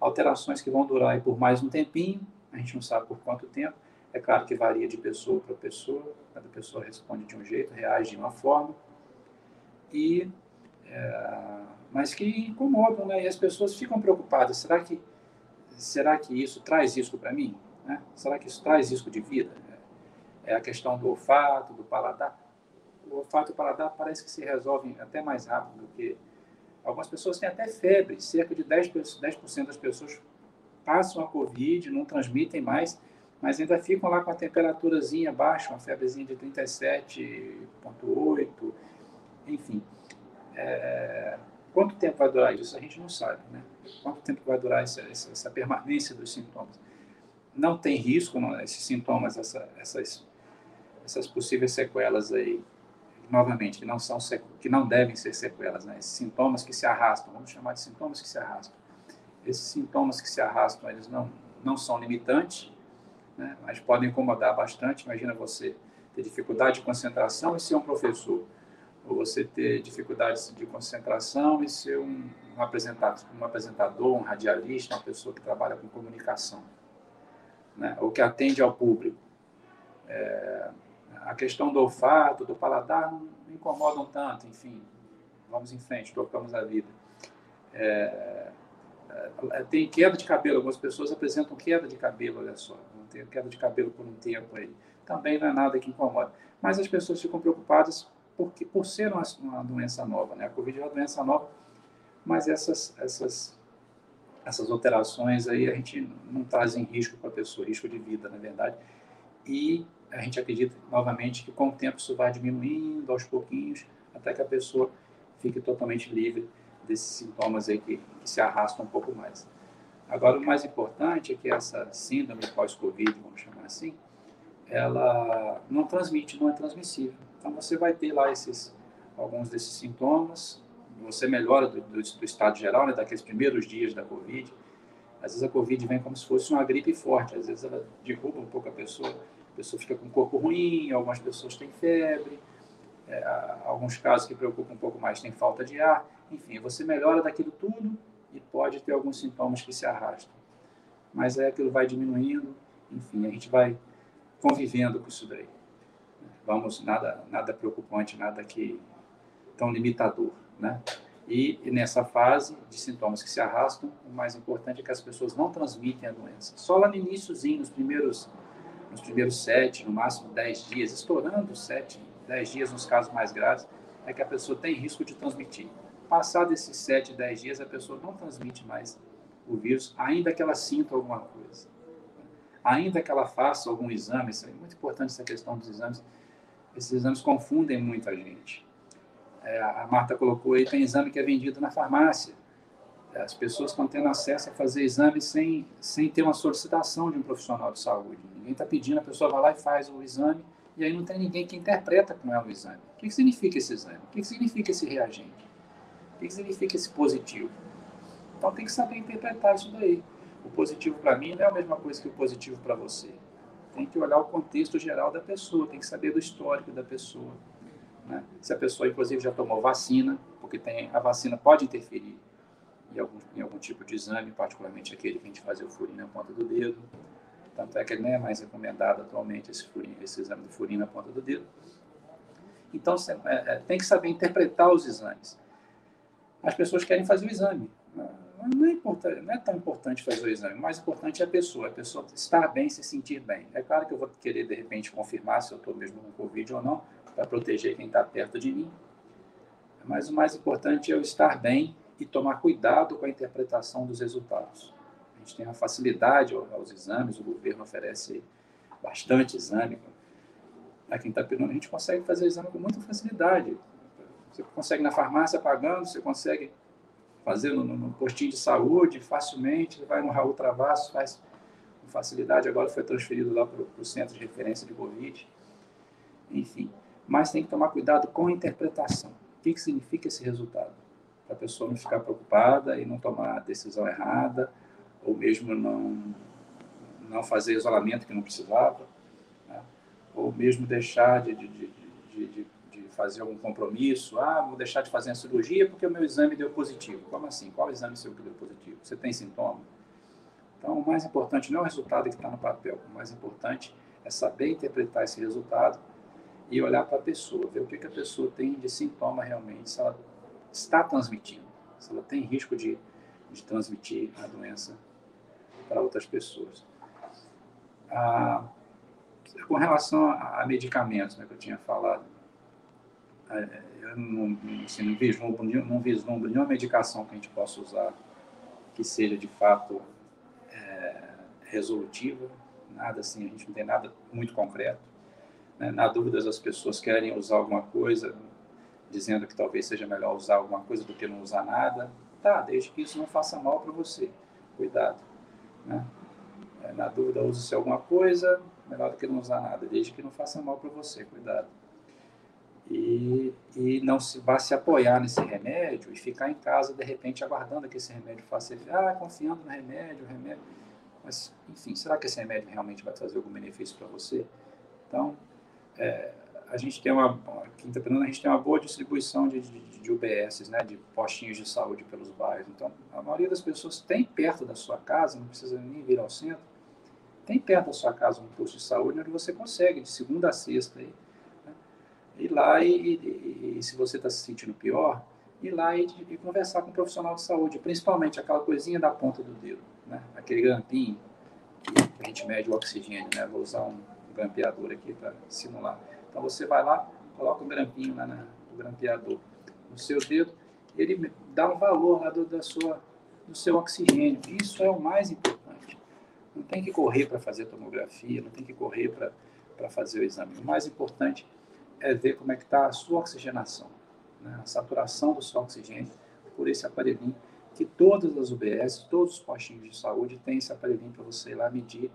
Alterações que vão durar por mais um tempinho, a gente não sabe por quanto tempo. É claro que varia de pessoa para pessoa, cada pessoa responde de um jeito, reage de uma forma. E, é, mas que incomodam, né? E as pessoas ficam preocupadas. Será que, será que isso traz risco para mim? Né? Será que isso traz risco de vida? É a questão do olfato, do paladar o olfato e o paladar parece que se resolvem até mais rápido do que algumas pessoas têm até febre, cerca de 10%, 10 das pessoas passam a Covid, não transmitem mais, mas ainda ficam lá com a temperaturazinha baixa, uma febrezinha de 37,8, enfim. É, quanto tempo vai durar isso? A gente não sabe, né? Quanto tempo vai durar essa, essa, essa permanência dos sintomas? Não tem risco, não, esses sintomas, essa, essas, essas possíveis sequelas aí novamente, que não, são, que não devem ser sequelas, né? esses sintomas que se arrastam, vamos chamar de sintomas que se arrastam. Esses sintomas que se arrastam, eles não, não são limitantes, né? mas podem incomodar bastante. Imagina você ter dificuldade de concentração e ser um professor, ou você ter dificuldades de concentração e ser um, um, apresentador, um apresentador, um radialista, uma pessoa que trabalha com comunicação, né? ou que atende ao público. É, a questão do olfato, do paladar, não incomodam tanto, enfim, vamos em frente, tocamos a vida. É, tem queda de cabelo, algumas pessoas apresentam queda de cabelo, olha só, tem queda de cabelo por um tempo aí. Também não é nada que incomoda. Mas as pessoas ficam preocupadas porque, por ser uma, uma doença nova, né? A Covid é uma doença nova, mas essas, essas, essas alterações aí a gente não traz em risco para a pessoa, risco de vida, na verdade. E a gente acredita, novamente, que com o tempo isso vai diminuindo aos pouquinhos, até que a pessoa fique totalmente livre desses sintomas aí que, que se arrastam um pouco mais. Agora, o mais importante é que essa síndrome pós-Covid, vamos chamar assim, ela não transmite, não é transmissível. Então, você vai ter lá esses, alguns desses sintomas, você melhora do, do, do estado geral, né, daqueles primeiros dias da Covid. Às vezes a Covid vem como se fosse uma gripe forte, às vezes ela derruba um pouco a pessoa, a pessoa fica com o corpo ruim, algumas pessoas têm febre, é, alguns casos que preocupam um pouco mais têm falta de ar, enfim, você melhora daquilo tudo e pode ter alguns sintomas que se arrastam. Mas aí aquilo vai diminuindo, enfim, a gente vai convivendo com isso daí. Vamos, nada, nada preocupante, nada que tão limitador, né? E, e nessa fase de sintomas que se arrastam, o mais importante é que as pessoas não transmitem a doença. Só lá no iníciozinho, nos primeiros, nos primeiros sete, no máximo dez dias, estourando sete, dez dias nos casos mais graves, é que a pessoa tem risco de transmitir. Passado esses 7, 10 dias, a pessoa não transmite mais o vírus, ainda que ela sinta alguma coisa. Ainda que ela faça algum exame, isso é muito importante essa questão dos exames. Esses exames confundem muita gente. É, a Marta colocou aí, tem exame que é vendido na farmácia. As pessoas estão tendo acesso a fazer exames sem, sem ter uma solicitação de um profissional de saúde. Ninguém está pedindo, a pessoa vai lá e faz o exame, e aí não tem ninguém que interpreta com ela o exame. O que, que significa esse exame? O que, que significa esse reagente? O que significa esse positivo? Então tem que saber interpretar isso daí. O positivo para mim não é a mesma coisa que o positivo para você. Tem que olhar o contexto geral da pessoa, tem que saber do histórico da pessoa. Né? Se a pessoa, inclusive, já tomou vacina, porque tem, a vacina pode interferir em algum, em algum tipo de exame, particularmente aquele que a gente fazia o furinho na ponta do dedo. Tanto é que ele não é mais recomendado atualmente esse, furinho, esse exame do furinho na ponta do dedo. Então, é, é, tem que saber interpretar os exames as pessoas querem fazer o exame. Não é, importante, não é tão importante fazer o exame, o mais importante é a pessoa, a pessoa estar bem, se sentir bem. É claro que eu vou querer, de repente, confirmar se eu estou mesmo com Covid ou não, para proteger quem está perto de mim. Mas o mais importante é eu estar bem e tomar cuidado com a interpretação dos resultados. A gente tem uma facilidade aos exames, o governo oferece bastante exame. Aqui em Itapiruna, a gente consegue fazer o exame com muita facilidade. Você consegue na farmácia pagando, você consegue fazer no, no postinho de saúde facilmente, vai no Raul Travasso, faz com facilidade. Agora foi transferido lá para o centro de referência de Covid. Enfim, mas tem que tomar cuidado com a interpretação. O que, que significa esse resultado? Para a pessoa não ficar preocupada e não tomar a decisão errada, ou mesmo não, não fazer isolamento que não precisava, né? ou mesmo deixar de, de, de, de fazer algum compromisso, ah, vou deixar de fazer a cirurgia porque o meu exame deu positivo. Como assim? Qual exame seu que deu positivo? Você tem sintoma? Então, o mais importante não é o resultado que está no papel, o mais importante é saber interpretar esse resultado e olhar para a pessoa, ver o que, que a pessoa tem de sintoma realmente, se ela está transmitindo, se ela tem risco de, de transmitir a doença para outras pessoas. Ah, com relação a, a medicamentos, né, que eu tinha falado, eu não, assim, não, vislumbro, não vislumbro nenhuma medicação que a gente possa usar que seja de fato é, resolutiva, nada assim, a gente não tem nada muito concreto. Né? Na dúvida, as pessoas querem usar alguma coisa, dizendo que talvez seja melhor usar alguma coisa do que não usar nada. Tá, desde que isso não faça mal para você. Cuidado. Né? É, na dúvida, use-se alguma coisa, melhor do que não usar nada, desde que não faça mal para você. Cuidado e, e não se vá se apoiar nesse remédio e ficar em casa, de repente, aguardando que esse remédio faça efeito. Ah, confiando no remédio, o remédio. Mas, enfim, será que esse remédio realmente vai trazer algum benefício para você? Então, é, a gente tem uma, aqui a gente tem uma boa distribuição de, de, de UBS, né, de postinhos de saúde pelos bairros. Então, a maioria das pessoas tem perto da sua casa, não precisa nem vir ao centro, tem perto da sua casa um posto de saúde onde você consegue, de segunda a sexta, aí, ir lá e, e, e se você está se sentindo pior, ir lá e, e, conversar com um profissional de saúde, principalmente aquela coisinha da ponta do dedo, né? aquele grampinho que a gente mede o oxigênio, né? Vou usar um grampeador aqui para simular. Então você vai lá, coloca um grampinho lá no grampeador no seu dedo, ele dá um valor lá do, da sua, do seu oxigênio. Isso é o mais importante. Não tem que correr para fazer tomografia, não tem que correr para fazer o exame. O mais importante é ver como é que está a sua oxigenação, né? a saturação do seu oxigênio por esse aparelhinho que todas as UBS, todos os postinhos de saúde têm esse aparelhinho para você ir lá medir.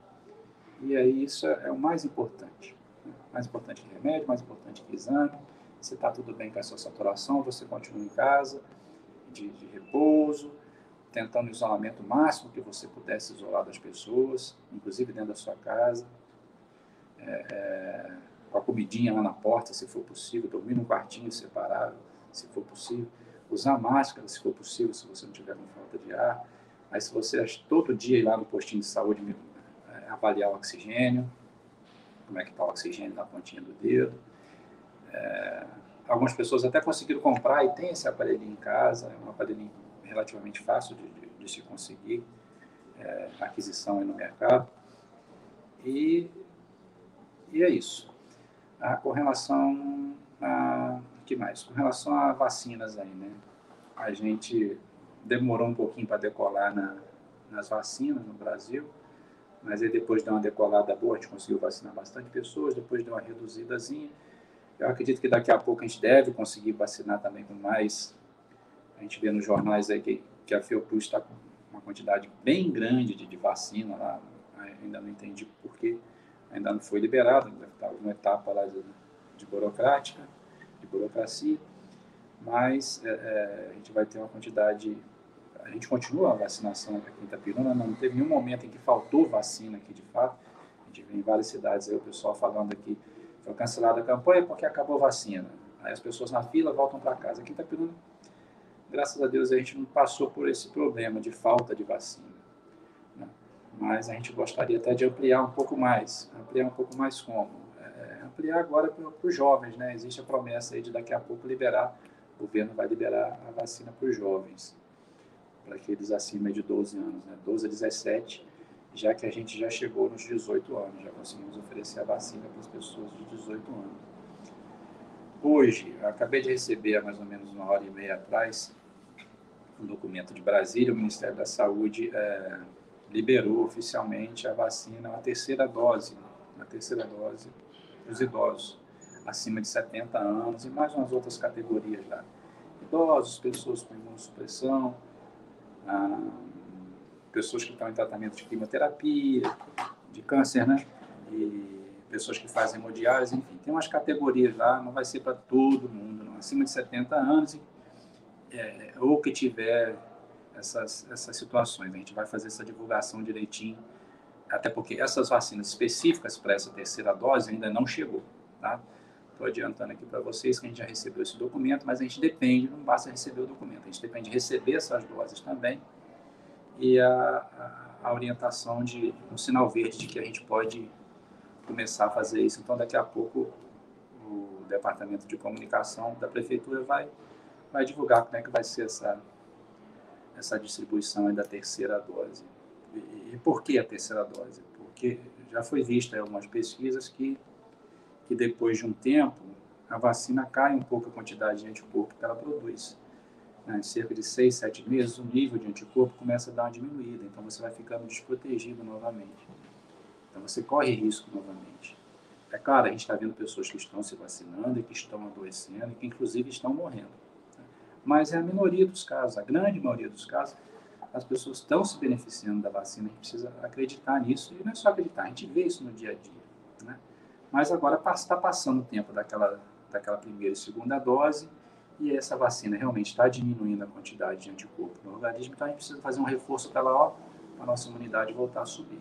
E aí isso é, é o mais importante. Né? Mais importante que remédio, mais importante que exame. Se está tudo bem com a sua saturação, você continua em casa, de, de repouso, tentando o isolamento máximo que você pudesse isolar das pessoas, inclusive dentro da sua casa. É, é, com a comidinha lá na porta, se for possível, dormir num quartinho separado, se for possível usar máscara, se for possível, se você não tiver com falta de ar. Mas se você todo dia ir lá no postinho de saúde é, avaliar o oxigênio, como é que está o oxigênio na pontinha do dedo. É, algumas pessoas até conseguiram comprar e tem esse aparelhinho em casa, é um aparelhinho relativamente fácil de, de, de se conseguir, é, aquisição aí no mercado. E, e é isso. Ah, com relação a que mais? Com relação a vacinas aí, né? A gente demorou um pouquinho para decolar na, nas vacinas no Brasil, mas aí depois de uma decolada boa, a gente conseguiu vacinar bastante pessoas, depois deu uma reduzidazinha. Eu acredito que daqui a pouco a gente deve conseguir vacinar também com mais. A gente vê nos jornais aí que, que a Fiocruz está com uma quantidade bem grande de, de vacina lá, ainda não entendi porquê, ainda não foi liberado, deve estar alguma etapa lá de, de burocrática de burocracia, mas é, é, a gente vai ter uma quantidade. A gente continua a vacinação aqui em Itapiruna, não teve nenhum momento em que faltou vacina aqui de fato. A gente vê em várias cidades aí o pessoal falando aqui foi cancelada a campanha porque acabou a vacina. Aí as pessoas na fila voltam para casa. Aqui em Itapiruna, graças a Deus, a gente não passou por esse problema de falta de vacina. Mas a gente gostaria até de ampliar um pouco mais. Ampliar um pouco mais como? ampliar agora para os jovens, né? Existe a promessa aí de daqui a pouco liberar, o governo vai liberar a vacina para os jovens, para aqueles acima de 12 anos, né? 12 a 17, já que a gente já chegou nos 18 anos, já conseguimos oferecer a vacina para as pessoas de 18 anos. Hoje, acabei de receber há mais ou menos uma hora e meia atrás um documento de Brasília, o Ministério da Saúde é, liberou oficialmente a vacina, a terceira dose, a terceira dose os idosos acima de 70 anos e mais umas outras categorias lá. Idosos, pessoas com imunossupressão, ah, pessoas que estão em tratamento de quimioterapia, de câncer, né? E pessoas que fazem hemodiálise, enfim, tem umas categorias lá, não vai ser para todo mundo, não. acima de 70 anos, é, ou que tiver essas, essas situações. A gente vai fazer essa divulgação direitinho até porque essas vacinas específicas para essa terceira dose ainda não chegou, tá? Estou adiantando aqui para vocês que a gente já recebeu esse documento, mas a gente depende, não basta receber o documento, a gente depende de receber essas doses também e a, a, orientação de um sinal verde de que a gente pode começar a fazer isso. Então, daqui a pouco, o departamento de comunicação da prefeitura vai, vai divulgar como é que vai ser essa, essa distribuição da terceira dose. E, por que a terceira dose? Porque já foi visto em algumas pesquisas que, que depois de um tempo a vacina cai um pouco a quantidade de anticorpo que ela produz. Né? Em cerca de seis, sete meses, o nível de anticorpo começa a dar uma diminuída, então você vai ficando desprotegido novamente. Então você corre risco novamente. É claro, a gente está vendo pessoas que estão se vacinando e que estão adoecendo e que inclusive estão morrendo. Mas é a minoria dos casos, a grande maioria dos casos, as pessoas estão se beneficiando da vacina, a gente precisa acreditar nisso, e não é só acreditar, a gente vê isso no dia a dia. Né? Mas agora está passando o tempo daquela, daquela primeira e segunda dose, e essa vacina realmente está diminuindo a quantidade de anticorpo no organismo, então a gente precisa fazer um reforço para a nossa imunidade voltar a subir.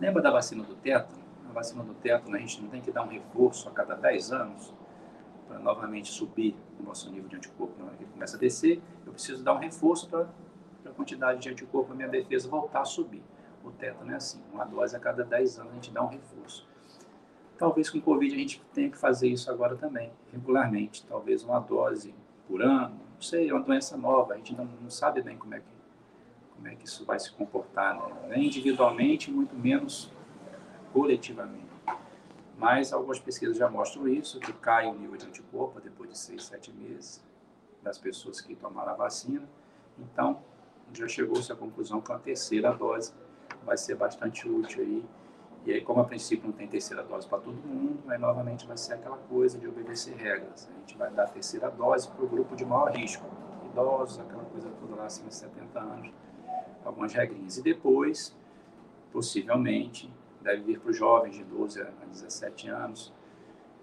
Lembra da vacina do tétano? A vacina do tétano, a gente não tem que dar um reforço a cada 10 anos para novamente subir o nosso nível de anticorpo. Na hora que ele começa a descer, eu preciso dar um reforço para a quantidade de anticorpo, a minha defesa voltar a subir. O tétano é assim, uma dose a cada 10 anos a gente dá um reforço. Talvez com o Covid a gente tenha que fazer isso agora também, regularmente. Talvez uma dose por ano, não sei, é uma doença nova, a gente não, não sabe bem como é que, como é que isso vai se comportar, né? nem individualmente, muito menos coletivamente. Mas algumas pesquisas já mostram isso, que cai o nível de anticorpo depois de seis, sete meses das pessoas que tomaram a vacina. Então, já chegou-se à conclusão que a terceira dose vai ser bastante útil aí. E aí, como a princípio não tem terceira dose para todo mundo, novamente vai ser aquela coisa de obedecer regras. A gente vai dar a terceira dose para o grupo de maior risco, idosos, aquela coisa toda lá acima de 70 anos, algumas regrinhas. E depois, possivelmente, deve vir para os jovens de 12 a 17 anos,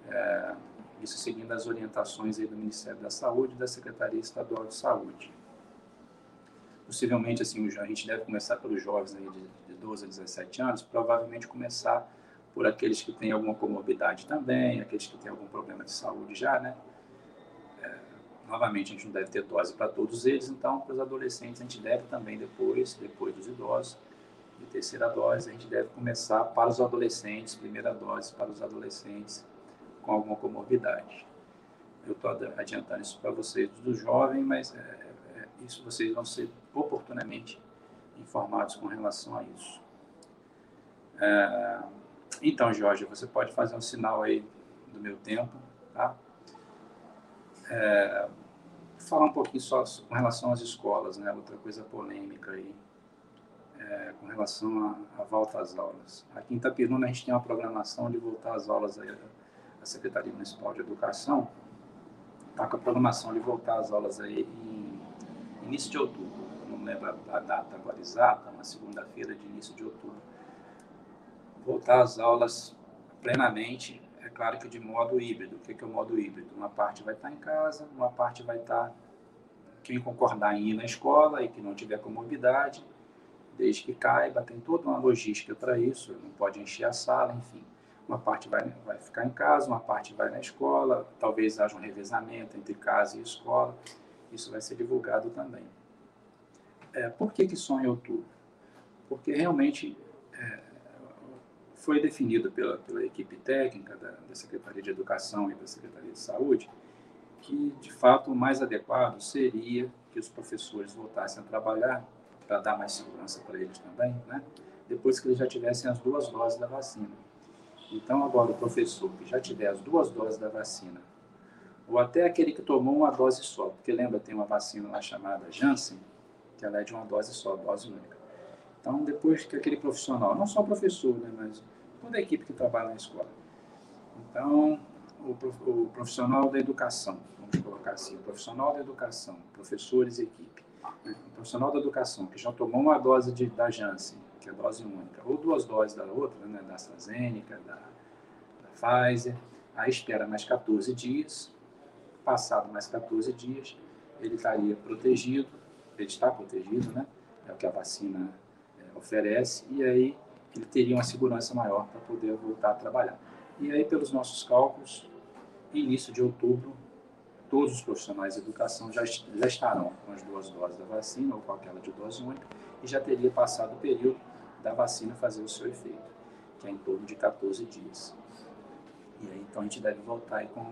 é, isso seguindo as orientações do Ministério da Saúde e da Secretaria Estadual de Saúde possivelmente assim a gente deve começar pelos jovens aí de, de 12 a 17 anos, provavelmente começar por aqueles que têm alguma comorbidade também, aqueles que têm algum problema de saúde já, né? É, novamente, a gente não deve ter dose para todos eles, então para os adolescentes a gente deve também depois, depois dos idosos, de terceira dose, a gente deve começar para os adolescentes, primeira dose para os adolescentes com alguma comorbidade. Eu estou adiantando isso para vocês do jovem, mas é, é, isso vocês vão ser oportunamente informados com relação a isso. É, então, Jorge, você pode fazer um sinal aí do meu tempo, tá? É, falar um pouquinho só com relação às escolas, né? Outra coisa polêmica aí, é, com relação à volta às aulas. Aqui em Itapiruna a gente tem uma programação de voltar às aulas aí, a Secretaria Municipal de Educação está com a programação de voltar às aulas aí em início de outubro não lembro a data agora exata, uma segunda-feira de início de outubro. Voltar às aulas plenamente, é claro que de modo híbrido. O que é o modo híbrido? Uma parte vai estar em casa, uma parte vai estar quem concordar em ir na escola e que não tiver comorbidade, desde que caiba, tem toda uma logística para isso, não pode encher a sala, enfim. Uma parte vai, vai ficar em casa, uma parte vai na escola, talvez haja um revezamento entre casa e escola, isso vai ser divulgado também. É, por que, que só em outubro? Porque realmente é, foi definido pela, pela equipe técnica da, da Secretaria de Educação e da Secretaria de Saúde que, de fato, o mais adequado seria que os professores voltassem a trabalhar para dar mais segurança para eles também, né? depois que eles já tivessem as duas doses da vacina. Então, agora, o professor que já tiver as duas doses da vacina, ou até aquele que tomou uma dose só, porque lembra, tem uma vacina lá chamada Janssen, que ela é de uma dose só, dose única. Então, depois que aquele profissional, não só o professor, né, mas toda a equipe que trabalha na escola. Então, o, profissional da educação, vamos colocar assim, o profissional da educação, professores e equipe, o profissional da educação que já tomou uma dose de, da Janssen, que é dose única, ou duas doses da outra, né, da AstraZeneca, da, da Pfizer, aí espera mais 14 dias, passado mais 14 dias, ele estaria protegido ele está protegido, né? É o que a vacina é, oferece, e aí ele teria uma segurança maior para poder voltar a trabalhar. E aí, pelos nossos cálculos, início de outubro, todos os profissionais de educação já, já estarão com as duas doses da vacina, ou com aquela de dose única, e já teria passado o período da vacina fazer o seu efeito, que é em torno de 14 dias. E aí, então, a gente deve voltar aí com,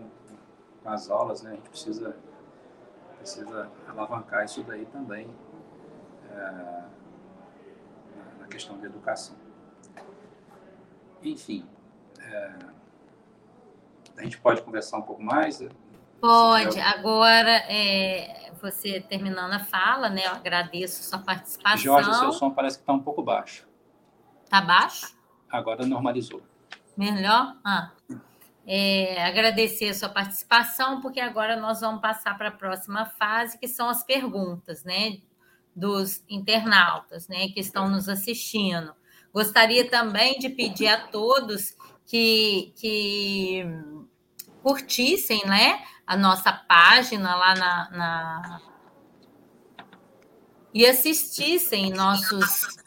com as aulas, né? A gente precisa precisa alavancar isso daí também é, na questão da educação. Enfim, é, a gente pode conversar um pouco mais? Pode. Agora, é, você terminando a fala, né? Eu agradeço sua participação. Jorge, seu som parece que está um pouco baixo. Está baixo? Agora normalizou. Melhor? Ah é, agradecer a sua participação, porque agora nós vamos passar para a próxima fase, que são as perguntas, né, dos internautas, né, que estão nos assistindo. Gostaria também de pedir a todos que, que curtissem, né, a nossa página lá na, na e assistissem nossos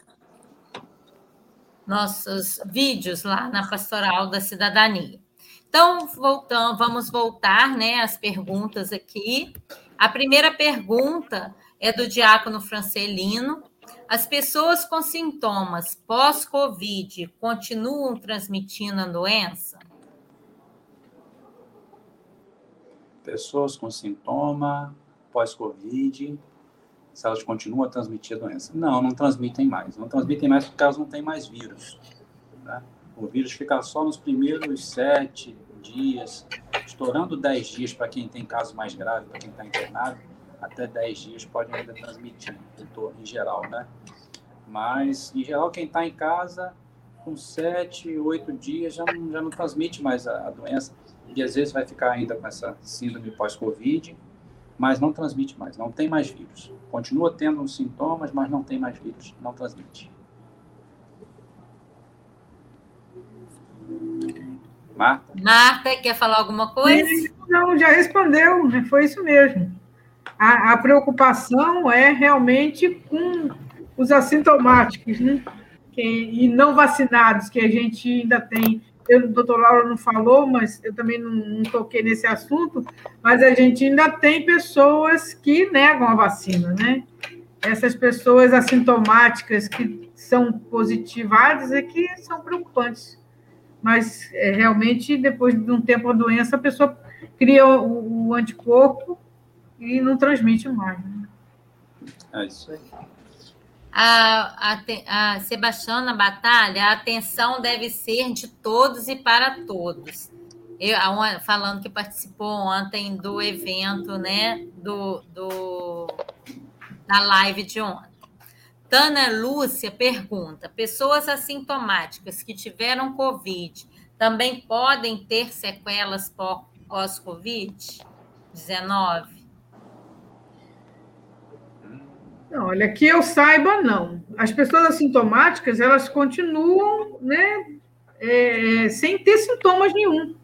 nossos vídeos lá na Pastoral da Cidadania. Então, voltando, vamos voltar né, às perguntas aqui. A primeira pergunta é do diácono Francelino. As pessoas com sintomas pós-Covid continuam transmitindo a doença? Pessoas com sintoma pós-Covid, se elas continuam a transmitir a doença. Não, não transmitem mais. Não transmitem mais porque elas não têm mais vírus. Né? O vírus fica só nos primeiros sete dias, estourando dez dias para quem tem caso mais grave, para quem está internado, até dez dias pode ainda transmitir, em geral, né? Mas, em geral, quem está em casa, com sete, oito dias, já não, já não transmite mais a, a doença. E às vezes vai ficar ainda com essa síndrome pós-Covid, mas não transmite mais, não tem mais vírus. Continua tendo os sintomas, mas não tem mais vírus, não transmite. Marta? Marta, quer falar alguma coisa? Não, já respondeu, foi isso mesmo. A, a preocupação é realmente com os assintomáticos, né? Que, e não vacinados, que a gente ainda tem. Eu, o doutor Laura não falou, mas eu também não, não toquei nesse assunto, mas a gente ainda tem pessoas que negam a vacina, né? Essas pessoas assintomáticas que são positivadas é que são preocupantes. Mas é, realmente, depois de um tempo a doença, a pessoa cria o, o anticorpo e não transmite mais. Né? É isso aí a, a, a Sebastiana Batalha, a atenção deve ser de todos e para todos. Eu, falando que participou ontem do evento, né, do, do, da live de ontem. Tana Lúcia pergunta: pessoas assintomáticas que tiveram Covid também podem ter sequelas pós-Covid-19? Não, olha, que eu saiba, não. As pessoas assintomáticas, elas continuam né, é, sem ter sintomas nenhum.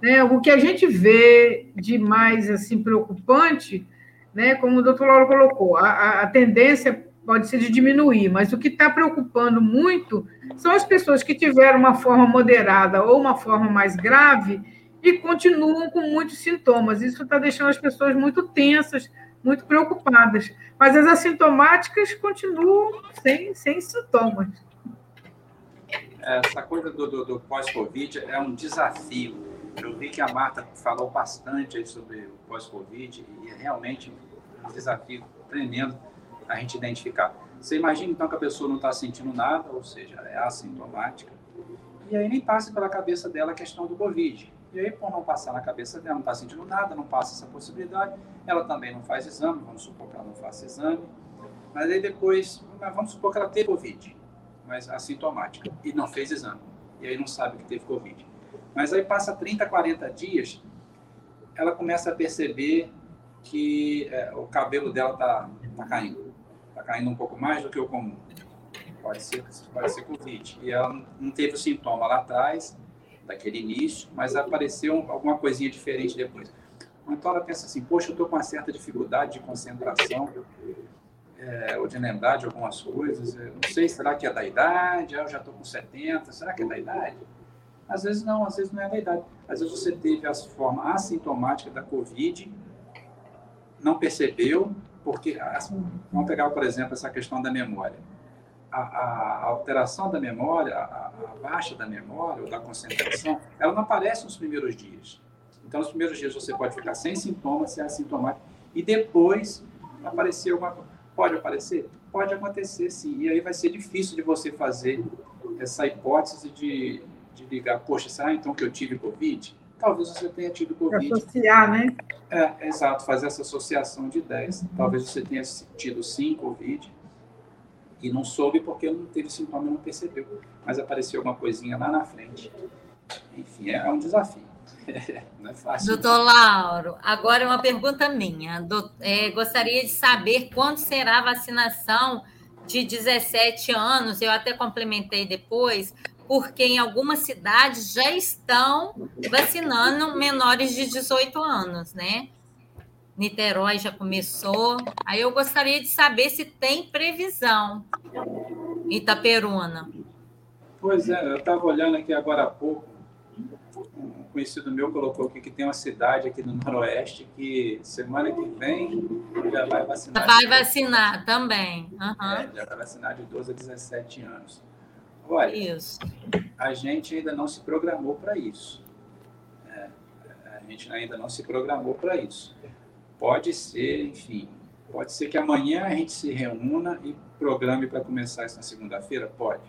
Né? O que a gente vê de mais assim, preocupante, né, como o doutor Lauro colocou, a, a tendência pode ser de diminuir, mas o que está preocupando muito são as pessoas que tiveram uma forma moderada ou uma forma mais grave e continuam com muitos sintomas. Isso está deixando as pessoas muito tensas, muito preocupadas. Mas as assintomáticas continuam sem, sem sintomas. Essa coisa do, do, do pós-Covid é um desafio. Eu vi que a Marta falou bastante sobre o pós-Covid e é realmente um desafio tremendo a gente identificar. Você imagina então que a pessoa não está sentindo nada, ou seja, é assintomática, e aí nem passa pela cabeça dela a questão do Covid. E aí, por não passar na cabeça dela, não está sentindo nada, não passa essa possibilidade, ela também não faz exame, vamos supor que ela não faça exame, mas aí depois, vamos supor que ela teve Covid, mas assintomática, e não fez exame, e aí não sabe que teve Covid. Mas aí passa 30, 40 dias, ela começa a perceber que é, o cabelo dela está tá caindo, está caindo um pouco mais do que o comum. Pode ser, pode ser Covid. E ela não teve o sintoma lá atrás, daquele início, mas apareceu alguma coisinha diferente depois. Então ela pensa assim, poxa, eu estou com uma certa dificuldade de concentração, é, ou de lembrar de algumas coisas, eu não sei, será que é da idade? Eu já estou com 70, será que é da idade? Às vezes não, às vezes não é da idade. Às vezes você teve a forma assintomática da Covid, não percebeu, porque, assim, vamos pegar, por exemplo, essa questão da memória a, a, alteração da memória, a, a, baixa da memória ou da concentração, ela não aparece nos primeiros dias. Então, nos primeiros dias você pode ficar sem sintomas, ser assintomático, e depois aparecer alguma coisa. Pode aparecer? Pode acontecer, sim. E aí vai ser difícil de você fazer essa hipótese de, de ligar, poxa, será então que eu tive Covid? Talvez você tenha tido Covid. Associar, né? É, exato, fazer essa associação de ideias. Talvez você tenha tido sim Covid, e não soube porque não teve sintoma e não percebeu. Mas apareceu alguma coisinha lá na frente. Enfim, é um desafio. não é fácil. Doutor Lauro, agora uma pergunta minha. É, gostaria de saber quando será a vacinação de 17 anos. Eu até complementei depois, porque em algumas cidades já estão vacinando menores de 18 anos, né? Niterói já começou. Aí eu gostaria de saber se tem previsão. Itaperuna. Pois é, eu estava olhando aqui agora há pouco. Um conhecido meu colocou aqui que tem uma cidade aqui no Noroeste que semana que vem já vai vacinar. Vai vacinar também. Uhum. É, já vai vacinar de 12 a 17 anos. Olha, isso. a gente ainda não se programou para isso A gente ainda não se programou para isso. Pode ser, enfim, pode ser que amanhã a gente se reúna e programe para começar isso na segunda-feira? Pode.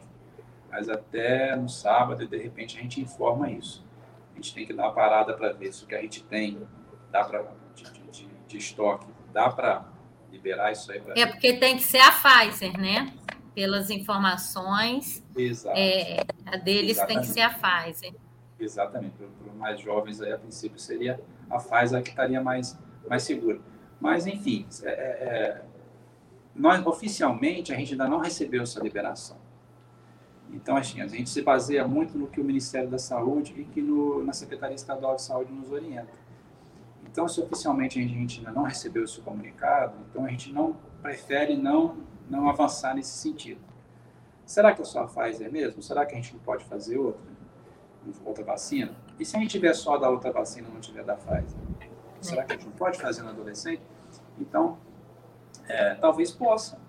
Mas até no sábado, de repente, a gente informa isso. A gente tem que dar uma parada para ver se o que a gente tem dá para de, de, de, estoque, dá para liberar isso aí. É porque tem que ser a Pfizer, né? Pelas informações. Exato. É, a deles Exatamente. tem que ser a Pfizer. Exatamente. Para os mais jovens, aí, a princípio, seria a Pfizer que estaria mais, mais segura. Mas, enfim, é, é, é, nós, oficialmente, a gente ainda não recebeu essa liberação. Então, assim, a gente se baseia muito no que o Ministério da Saúde e que no, na Secretaria Estadual de Saúde nos orienta. Então, se oficialmente a gente ainda não recebeu esse comunicado, então a gente não prefere não, não avançar nesse sentido. Será que é só a Pfizer mesmo? Será que a gente não pode fazer outra? Outra vacina? E se a gente tiver só da outra vacina não tiver da Pfizer? Será que a gente não pode fazer no adolescente? Então, é, talvez possa.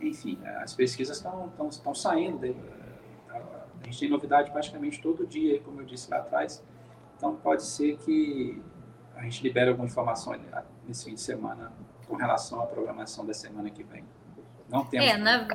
Enfim, as pesquisas estão saindo a gente tem novidade praticamente todo dia, como eu disse lá atrás. Então, pode ser que a gente libere alguma informação nesse fim de semana com relação à programação da semana que vem. Não temos. É, na,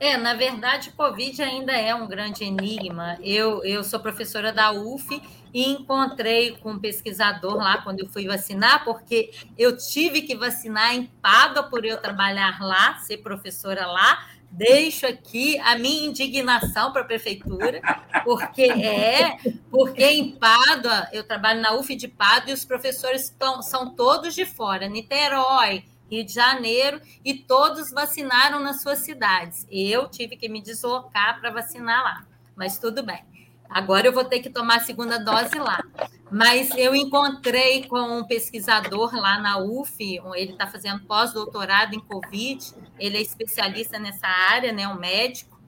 é, na verdade, Covid ainda é um grande enigma. Eu, eu sou professora da UF e encontrei com um pesquisador lá quando eu fui vacinar, porque eu tive que vacinar em Pádua por eu trabalhar lá, ser professora lá, deixo aqui a minha indignação para a prefeitura, porque é, porque em Pádua, eu trabalho na UF de Pádua e os professores estão, são todos de fora, Niterói, Rio de Janeiro, e todos vacinaram nas suas cidades. Eu tive que me deslocar para vacinar lá, mas tudo bem. Agora eu vou ter que tomar a segunda dose lá. Mas eu encontrei com um pesquisador lá na UF, ele está fazendo pós-doutorado em Covid, ele é especialista nessa área, né, um médico,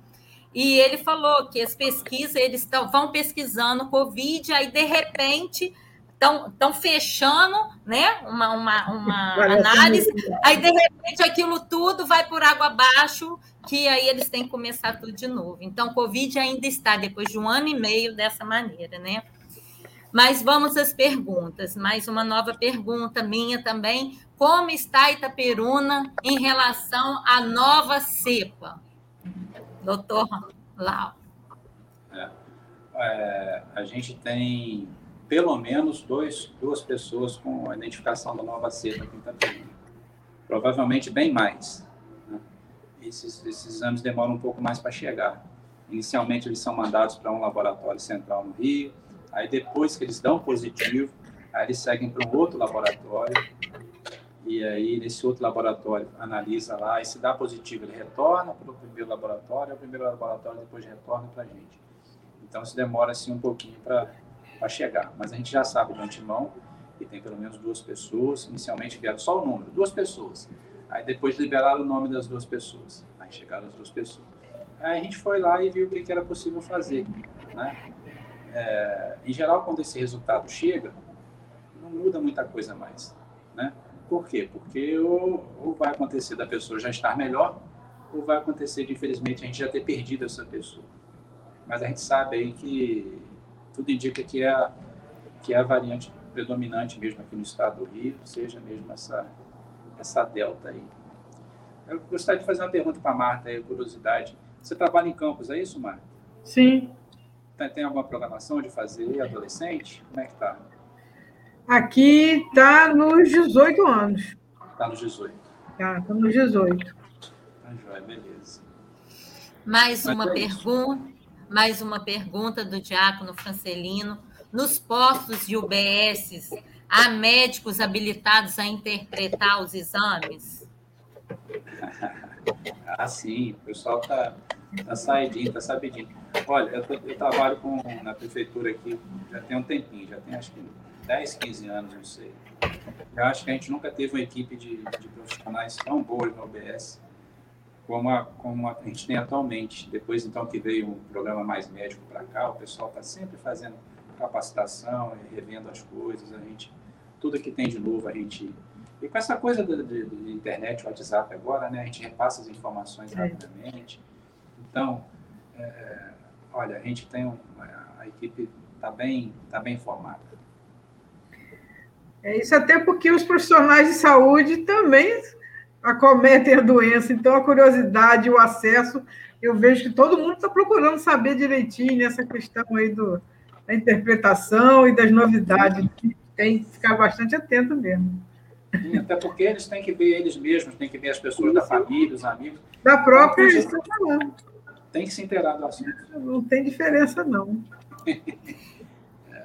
e ele falou que as pesquisas, eles tão, vão pesquisando Covid, aí de repente estão fechando né, uma, uma, uma análise, aí de repente aquilo tudo vai por água abaixo, que aí eles têm que começar tudo de novo. Então, Covid ainda está, depois de um ano e meio, dessa maneira, né? Mas vamos às perguntas. Mais uma nova pergunta minha também. Como está Itaperuna em relação à nova cepa? Doutor Lau. É, é, a gente tem pelo menos dois, duas pessoas com a identificação da nova cepa aqui em Itaperuna. Provavelmente bem mais. Né? Esses, esses exames demoram um pouco mais para chegar. Inicialmente, eles são mandados para um laboratório central no Rio, Aí depois que eles dão positivo, aí eles seguem para um outro laboratório e aí nesse outro laboratório analisa lá e se dá positivo ele retorna para o primeiro laboratório, o primeiro laboratório depois retorna para a gente. Então isso demora assim um pouquinho para chegar, mas a gente já sabe de antemão que tem pelo menos duas pessoas, inicialmente vieram só o número, duas pessoas. Aí depois liberaram o nome das duas pessoas. Aí chegaram as duas pessoas. Aí a gente foi lá e viu o que, que era possível fazer, né? é, em geral, quando esse resultado chega, não muda muita coisa mais. Né? Por quê? Porque ou, ou vai acontecer da pessoa já estar melhor, ou vai acontecer de, infelizmente, a gente já ter perdido essa pessoa. Mas a gente sabe aí que tudo indica que é a, que é a variante predominante mesmo aqui no estado do Rio, seja mesmo essa, essa delta aí. Eu gostaria de fazer uma pergunta para a Marta, aí, curiosidade. Você trabalha em campos, é isso, Marta? Sim. Tem, tem alguma programação de fazer adolescente? Como é que está? Aqui está nos 18 anos. Está nos 18. Está, está nos 18. Tá joia, beleza. Mais uma é pergunta, mais uma pergunta do Diácono Francelino. Nos postos de UBS, há médicos habilitados a interpretar os exames? ah, sim, o pessoal está tá saidinho, está sabidinho. Olha, eu, eu, trabalho com, na prefeitura aqui já tem um tempinho, já tem acho que 10, 15 anos, não sei. Eu acho que a gente nunca teve uma equipe de, de profissionais tão boa no OBS como a, como a gente tem atualmente. Depois, então, que veio um programa mais médico para cá, o pessoal está sempre fazendo capacitação revendo as coisas. A gente, tudo que tem de novo, a gente. E com essa coisa da internet, WhatsApp agora, né, a gente repassa as informações é. rapidamente. Então, é, olha, a gente tem um, a equipe está bem, tá bem formada. É isso até porque os profissionais de saúde também acometem a doença, então a curiosidade, o acesso, eu vejo que todo mundo está procurando saber direitinho nessa questão aí do, da interpretação e das novidades. Tem que ficar bastante atento mesmo. Sim, até porque eles têm que ver eles mesmos, têm que ver as pessoas da família, os amigos. Da própria. Então, tem que se inteirar do assunto. Não tem diferença, não.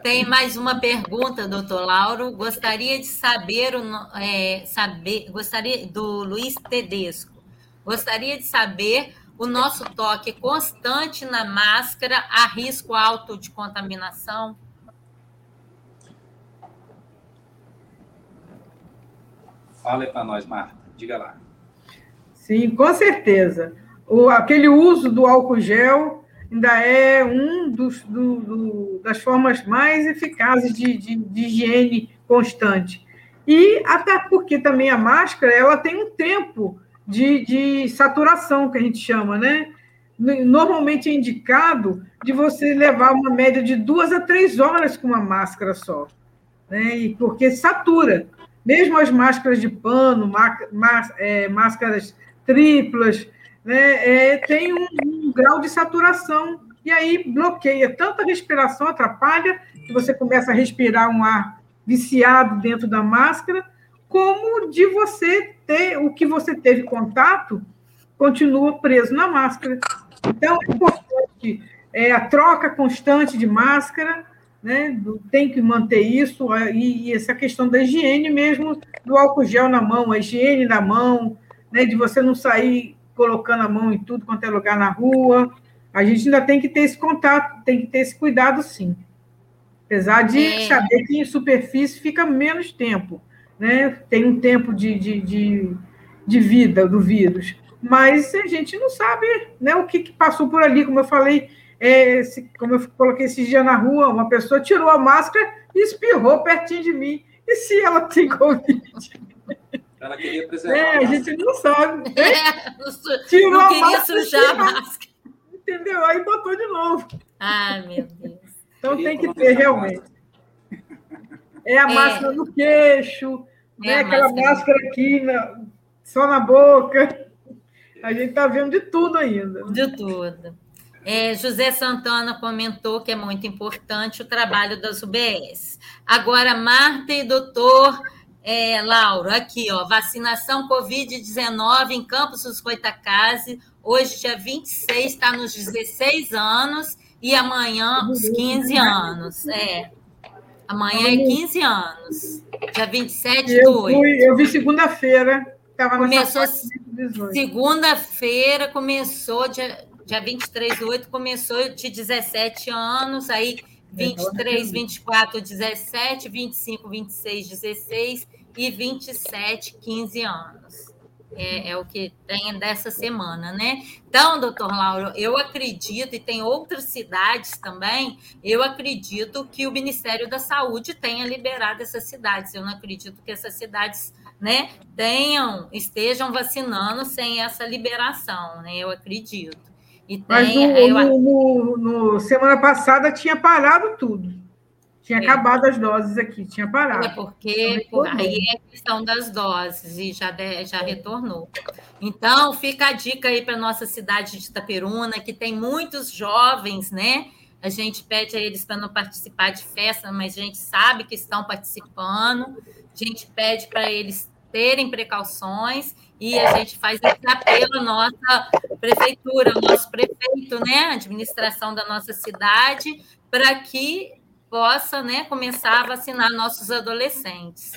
Tem mais uma pergunta, doutor Lauro. Gostaria de saber, o, é, saber gostaria do Luiz Tedesco. Gostaria de saber o nosso toque constante na máscara a risco alto de contaminação? Fala para nós, Marta. Diga lá. Sim, com certeza. O, aquele uso do álcool gel ainda é um dos, do, do, das formas mais eficazes de, de, de, higiene constante. E até porque também a máscara ela tem um tempo de, de saturação, que a gente chama, né? Normalmente é indicado de você levar uma média de duas a três horas com uma máscara só, né? E porque satura. Mesmo as máscaras de pano, é, máscaras triplas, né, é, tem um, um, grau de saturação e aí bloqueia tanto a respiração, atrapalha, que você começa a respirar um ar viciado dentro da máscara, como de você ter o que você teve contato continua preso na máscara. Então, é importante é, a troca constante de máscara, né? tem que manter isso, e, e essa questão da higiene mesmo, do álcool gel na mão, a higiene na mão, né? de você não sair colocando a mão em tudo quanto é lugar na rua. A gente ainda tem que ter esse contato, tem que ter esse cuidado, sim. Apesar de é. saber que em superfície fica menos tempo, né? Tem um tempo de, de, de, de vida do vírus. Mas a gente não sabe né, o que, que passou por ali, como eu falei, é, se, como eu coloquei esses dias na rua, uma pessoa tirou a máscara e espirrou pertinho de mim. E se ela tem Covid? Ela queria preservar. É, a, gente não sabe. É, Tirou não queria sujar a máscara. Entendeu? Aí botou de novo. Ah, meu Deus. Então tem que ter, realmente. É a é. máscara no queixo, é né? aquela máscara, máscara aqui na, só na boca. A gente está vendo de tudo ainda. De tudo. É, José Santana comentou que é muito importante o trabalho das UBS. Agora, Marta e doutor é, Lauro, aqui, ó, vacinação Covid-19 em Campos dos Goitacazes, hoje, dia 26, está nos 16 anos e amanhã os 15 anos. É. Amanhã é 15 anos. Dia 27 eu do 8. Fui, eu vi segunda-feira. Começou segunda-feira, começou dia, dia 23 do 8, começou de 17 anos, aí 23, 24, 17, 25, 26, 16 e 27, 15 anos. É, é, o que tem dessa semana, né? Então, doutor Lauro, eu acredito, e tem outras cidades também, eu acredito que o Ministério da Saúde tenha liberado essas cidades. Eu não acredito que essas cidades né, tenham, estejam vacinando sem essa liberação, né? Eu acredito. E tem, Mas no, eu... no, no, no semana passada tinha parado tudo. Tinha é. acabado as doses aqui, tinha parado. É porque por, aí é a questão das doses e já, de, já retornou. Então, fica a dica aí para nossa cidade de Itaperuna, que tem muitos jovens, né? A gente pede a eles para não participar de festa, mas a gente sabe que estão participando. A gente pede para eles terem precauções e a gente faz esse apelo à nossa prefeitura, ao nosso prefeito, né? Administração da nossa cidade, para que possa né, começar a vacinar nossos adolescentes.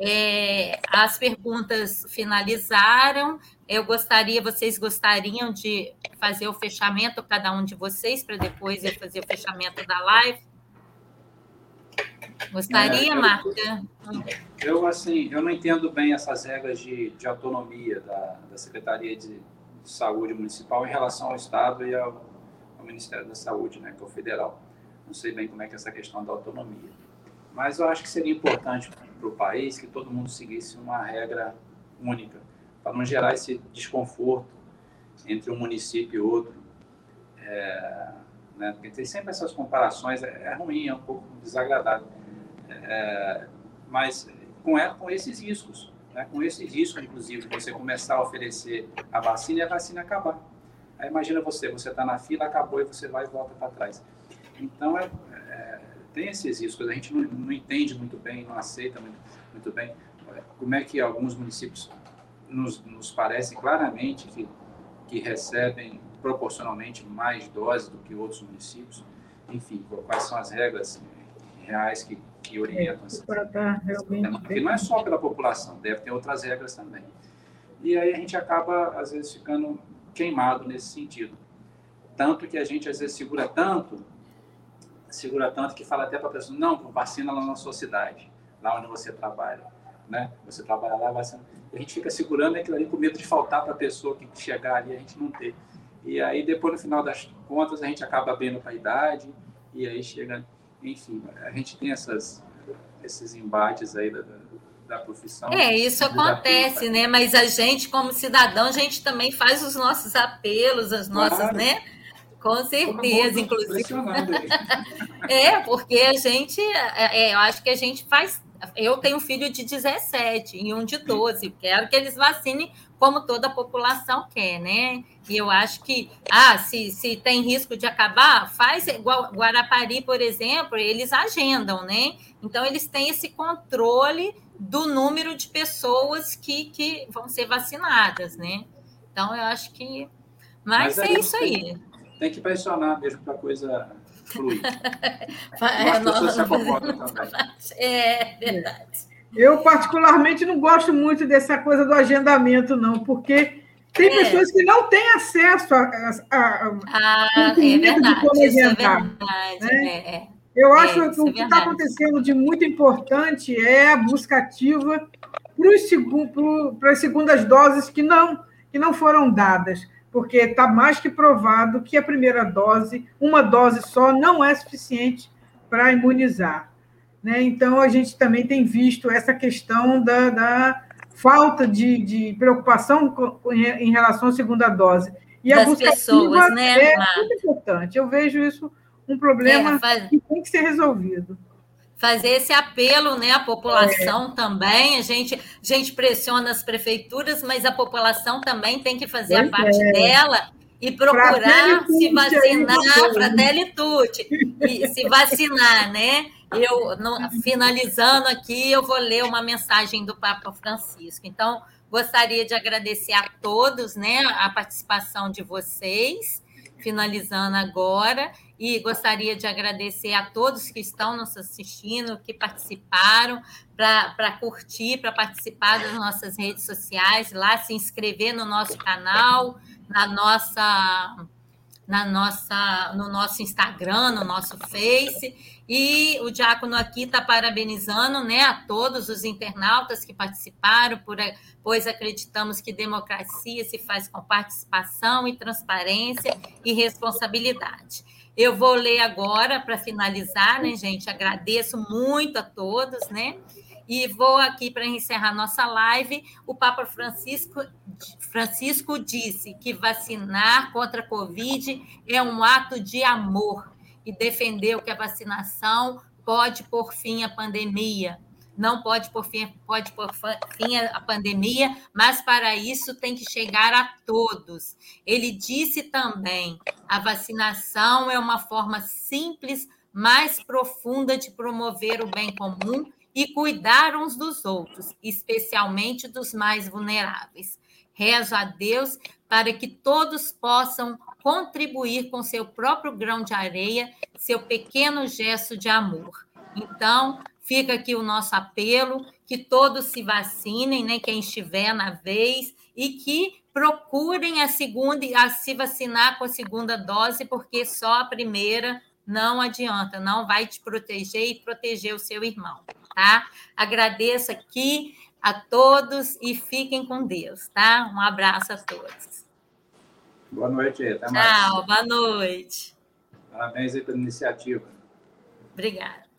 É, as perguntas finalizaram. Eu gostaria, vocês gostariam de fazer o fechamento, cada um de vocês, para depois eu fazer o fechamento da live? Gostaria, é, eu, Marta? Eu, assim, eu não entendo bem essas regras de, de autonomia da, da Secretaria de Saúde Municipal em relação ao Estado e ao, ao Ministério da Saúde, né, que é o federal. Não sei bem como é que é essa questão da autonomia. Mas eu acho que seria importante para o país que todo mundo seguisse uma regra única, para não gerar esse desconforto entre um município e outro. É, né? Porque tem sempre essas comparações, é, é ruim, é um pouco desagradável. É, mas com, com esses riscos, né? com esses riscos, inclusive, de você começar a oferecer a vacina e a vacina acabar. Aí imagina você, você está na fila, acabou e você vai e volta para trás. Então, é, é, tem esses riscos, a gente não, não entende muito bem, não aceita muito, muito bem como é que alguns municípios nos, nos parecem claramente que, que recebem proporcionalmente mais doses do que outros municípios. Enfim, quais são as regras reais que, que orientam essa Porque não é só pela população, deve ter outras regras também. E aí a gente acaba, às vezes, ficando queimado nesse sentido. Tanto que a gente, às vezes, segura tanto, segura tanto que fala até para a pessoa, não, vacina lá na sua cidade, lá onde você trabalha né? Você trabalha lá, sendo... a gente fica segurando aquilo ali com medo de faltar para a pessoa que chegar ali a gente não ter. E aí depois no final das contas a gente acaba abrindo para a idade e aí chega, enfim, a gente tem essas esses embates aí da, da profissão. É, isso acontece, né? Mas a gente, como cidadão, a gente também faz os nossos apelos, as nossas, claro. né? Com certeza, inclusive. é, porque a gente, é, é, eu acho que a gente faz eu tenho um filho de 17 e um de 12. Quero que eles vacinem como toda a população quer, né? E eu acho que, ah, se, se tem risco de acabar, faz igual Guarapari, por exemplo, eles agendam, né? Então, eles têm esse controle do número de pessoas que, que vão ser vacinadas, né? Então, eu acho que. Mas, Mas é isso aí. Tem, tem que pressionar mesmo para a coisa flui. é, se acomodam também. É verdade. Eu, particularmente, não gosto muito dessa coisa do agendamento, não, porque tem é. pessoas que não têm acesso a. a, a ah, é verdade. Como isso é verdade. Né? É, é. Eu acho é, que o que está acontecendo de muito importante é a busca ativa para as segundas doses que não, que não foram dadas porque está mais que provado que a primeira dose, uma dose só, não é suficiente para imunizar. Né? Então, a gente também tem visto essa questão da, da falta de, de preocupação com, em relação à segunda dose. E das a busca pessoas, né, é muito importante. Eu vejo isso um problema é, faz... que tem que ser resolvido fazer esse apelo né, à população é. também. A gente, a gente pressiona as prefeituras, mas a população também tem que fazer pois a parte é. dela e procurar se vacinar para Telitute e se vacinar, né? Eu, no, finalizando aqui, eu vou ler uma mensagem do Papa Francisco. Então, gostaria de agradecer a todos, né, a participação de vocês, finalizando agora, e gostaria de agradecer a todos que estão nos assistindo, que participaram, para curtir, para participar das nossas redes sociais, lá se inscrever no nosso canal, na nossa, na nossa, no nosso Instagram, no nosso Face. E o Diácono aqui está parabenizando né, a todos os internautas que participaram, por, pois acreditamos que democracia se faz com participação e transparência e responsabilidade. Eu vou ler agora para finalizar, né, gente? Agradeço muito a todos, né? E vou aqui para encerrar nossa live. O Papa Francisco, Francisco disse que vacinar contra a Covid é um ato de amor e defendeu que a vacinação pode pôr fim à pandemia não pode por fim, pode por fim a pandemia, mas para isso tem que chegar a todos. Ele disse também: a vacinação é uma forma simples, mais profunda de promover o bem comum e cuidar uns dos outros, especialmente dos mais vulneráveis. Rezo a Deus para que todos possam contribuir com seu próprio grão de areia, seu pequeno gesto de amor. Então, Fica aqui o nosso apelo, que todos se vacinem, né, quem estiver na vez, e que procurem a segunda, a se vacinar com a segunda dose, porque só a primeira não adianta, não vai te proteger e proteger o seu irmão, tá? Agradeço aqui a todos e fiquem com Deus, tá? Um abraço a todos. Boa noite, até mais. Tchau, boa noite. Parabéns aí pela iniciativa. Obrigada.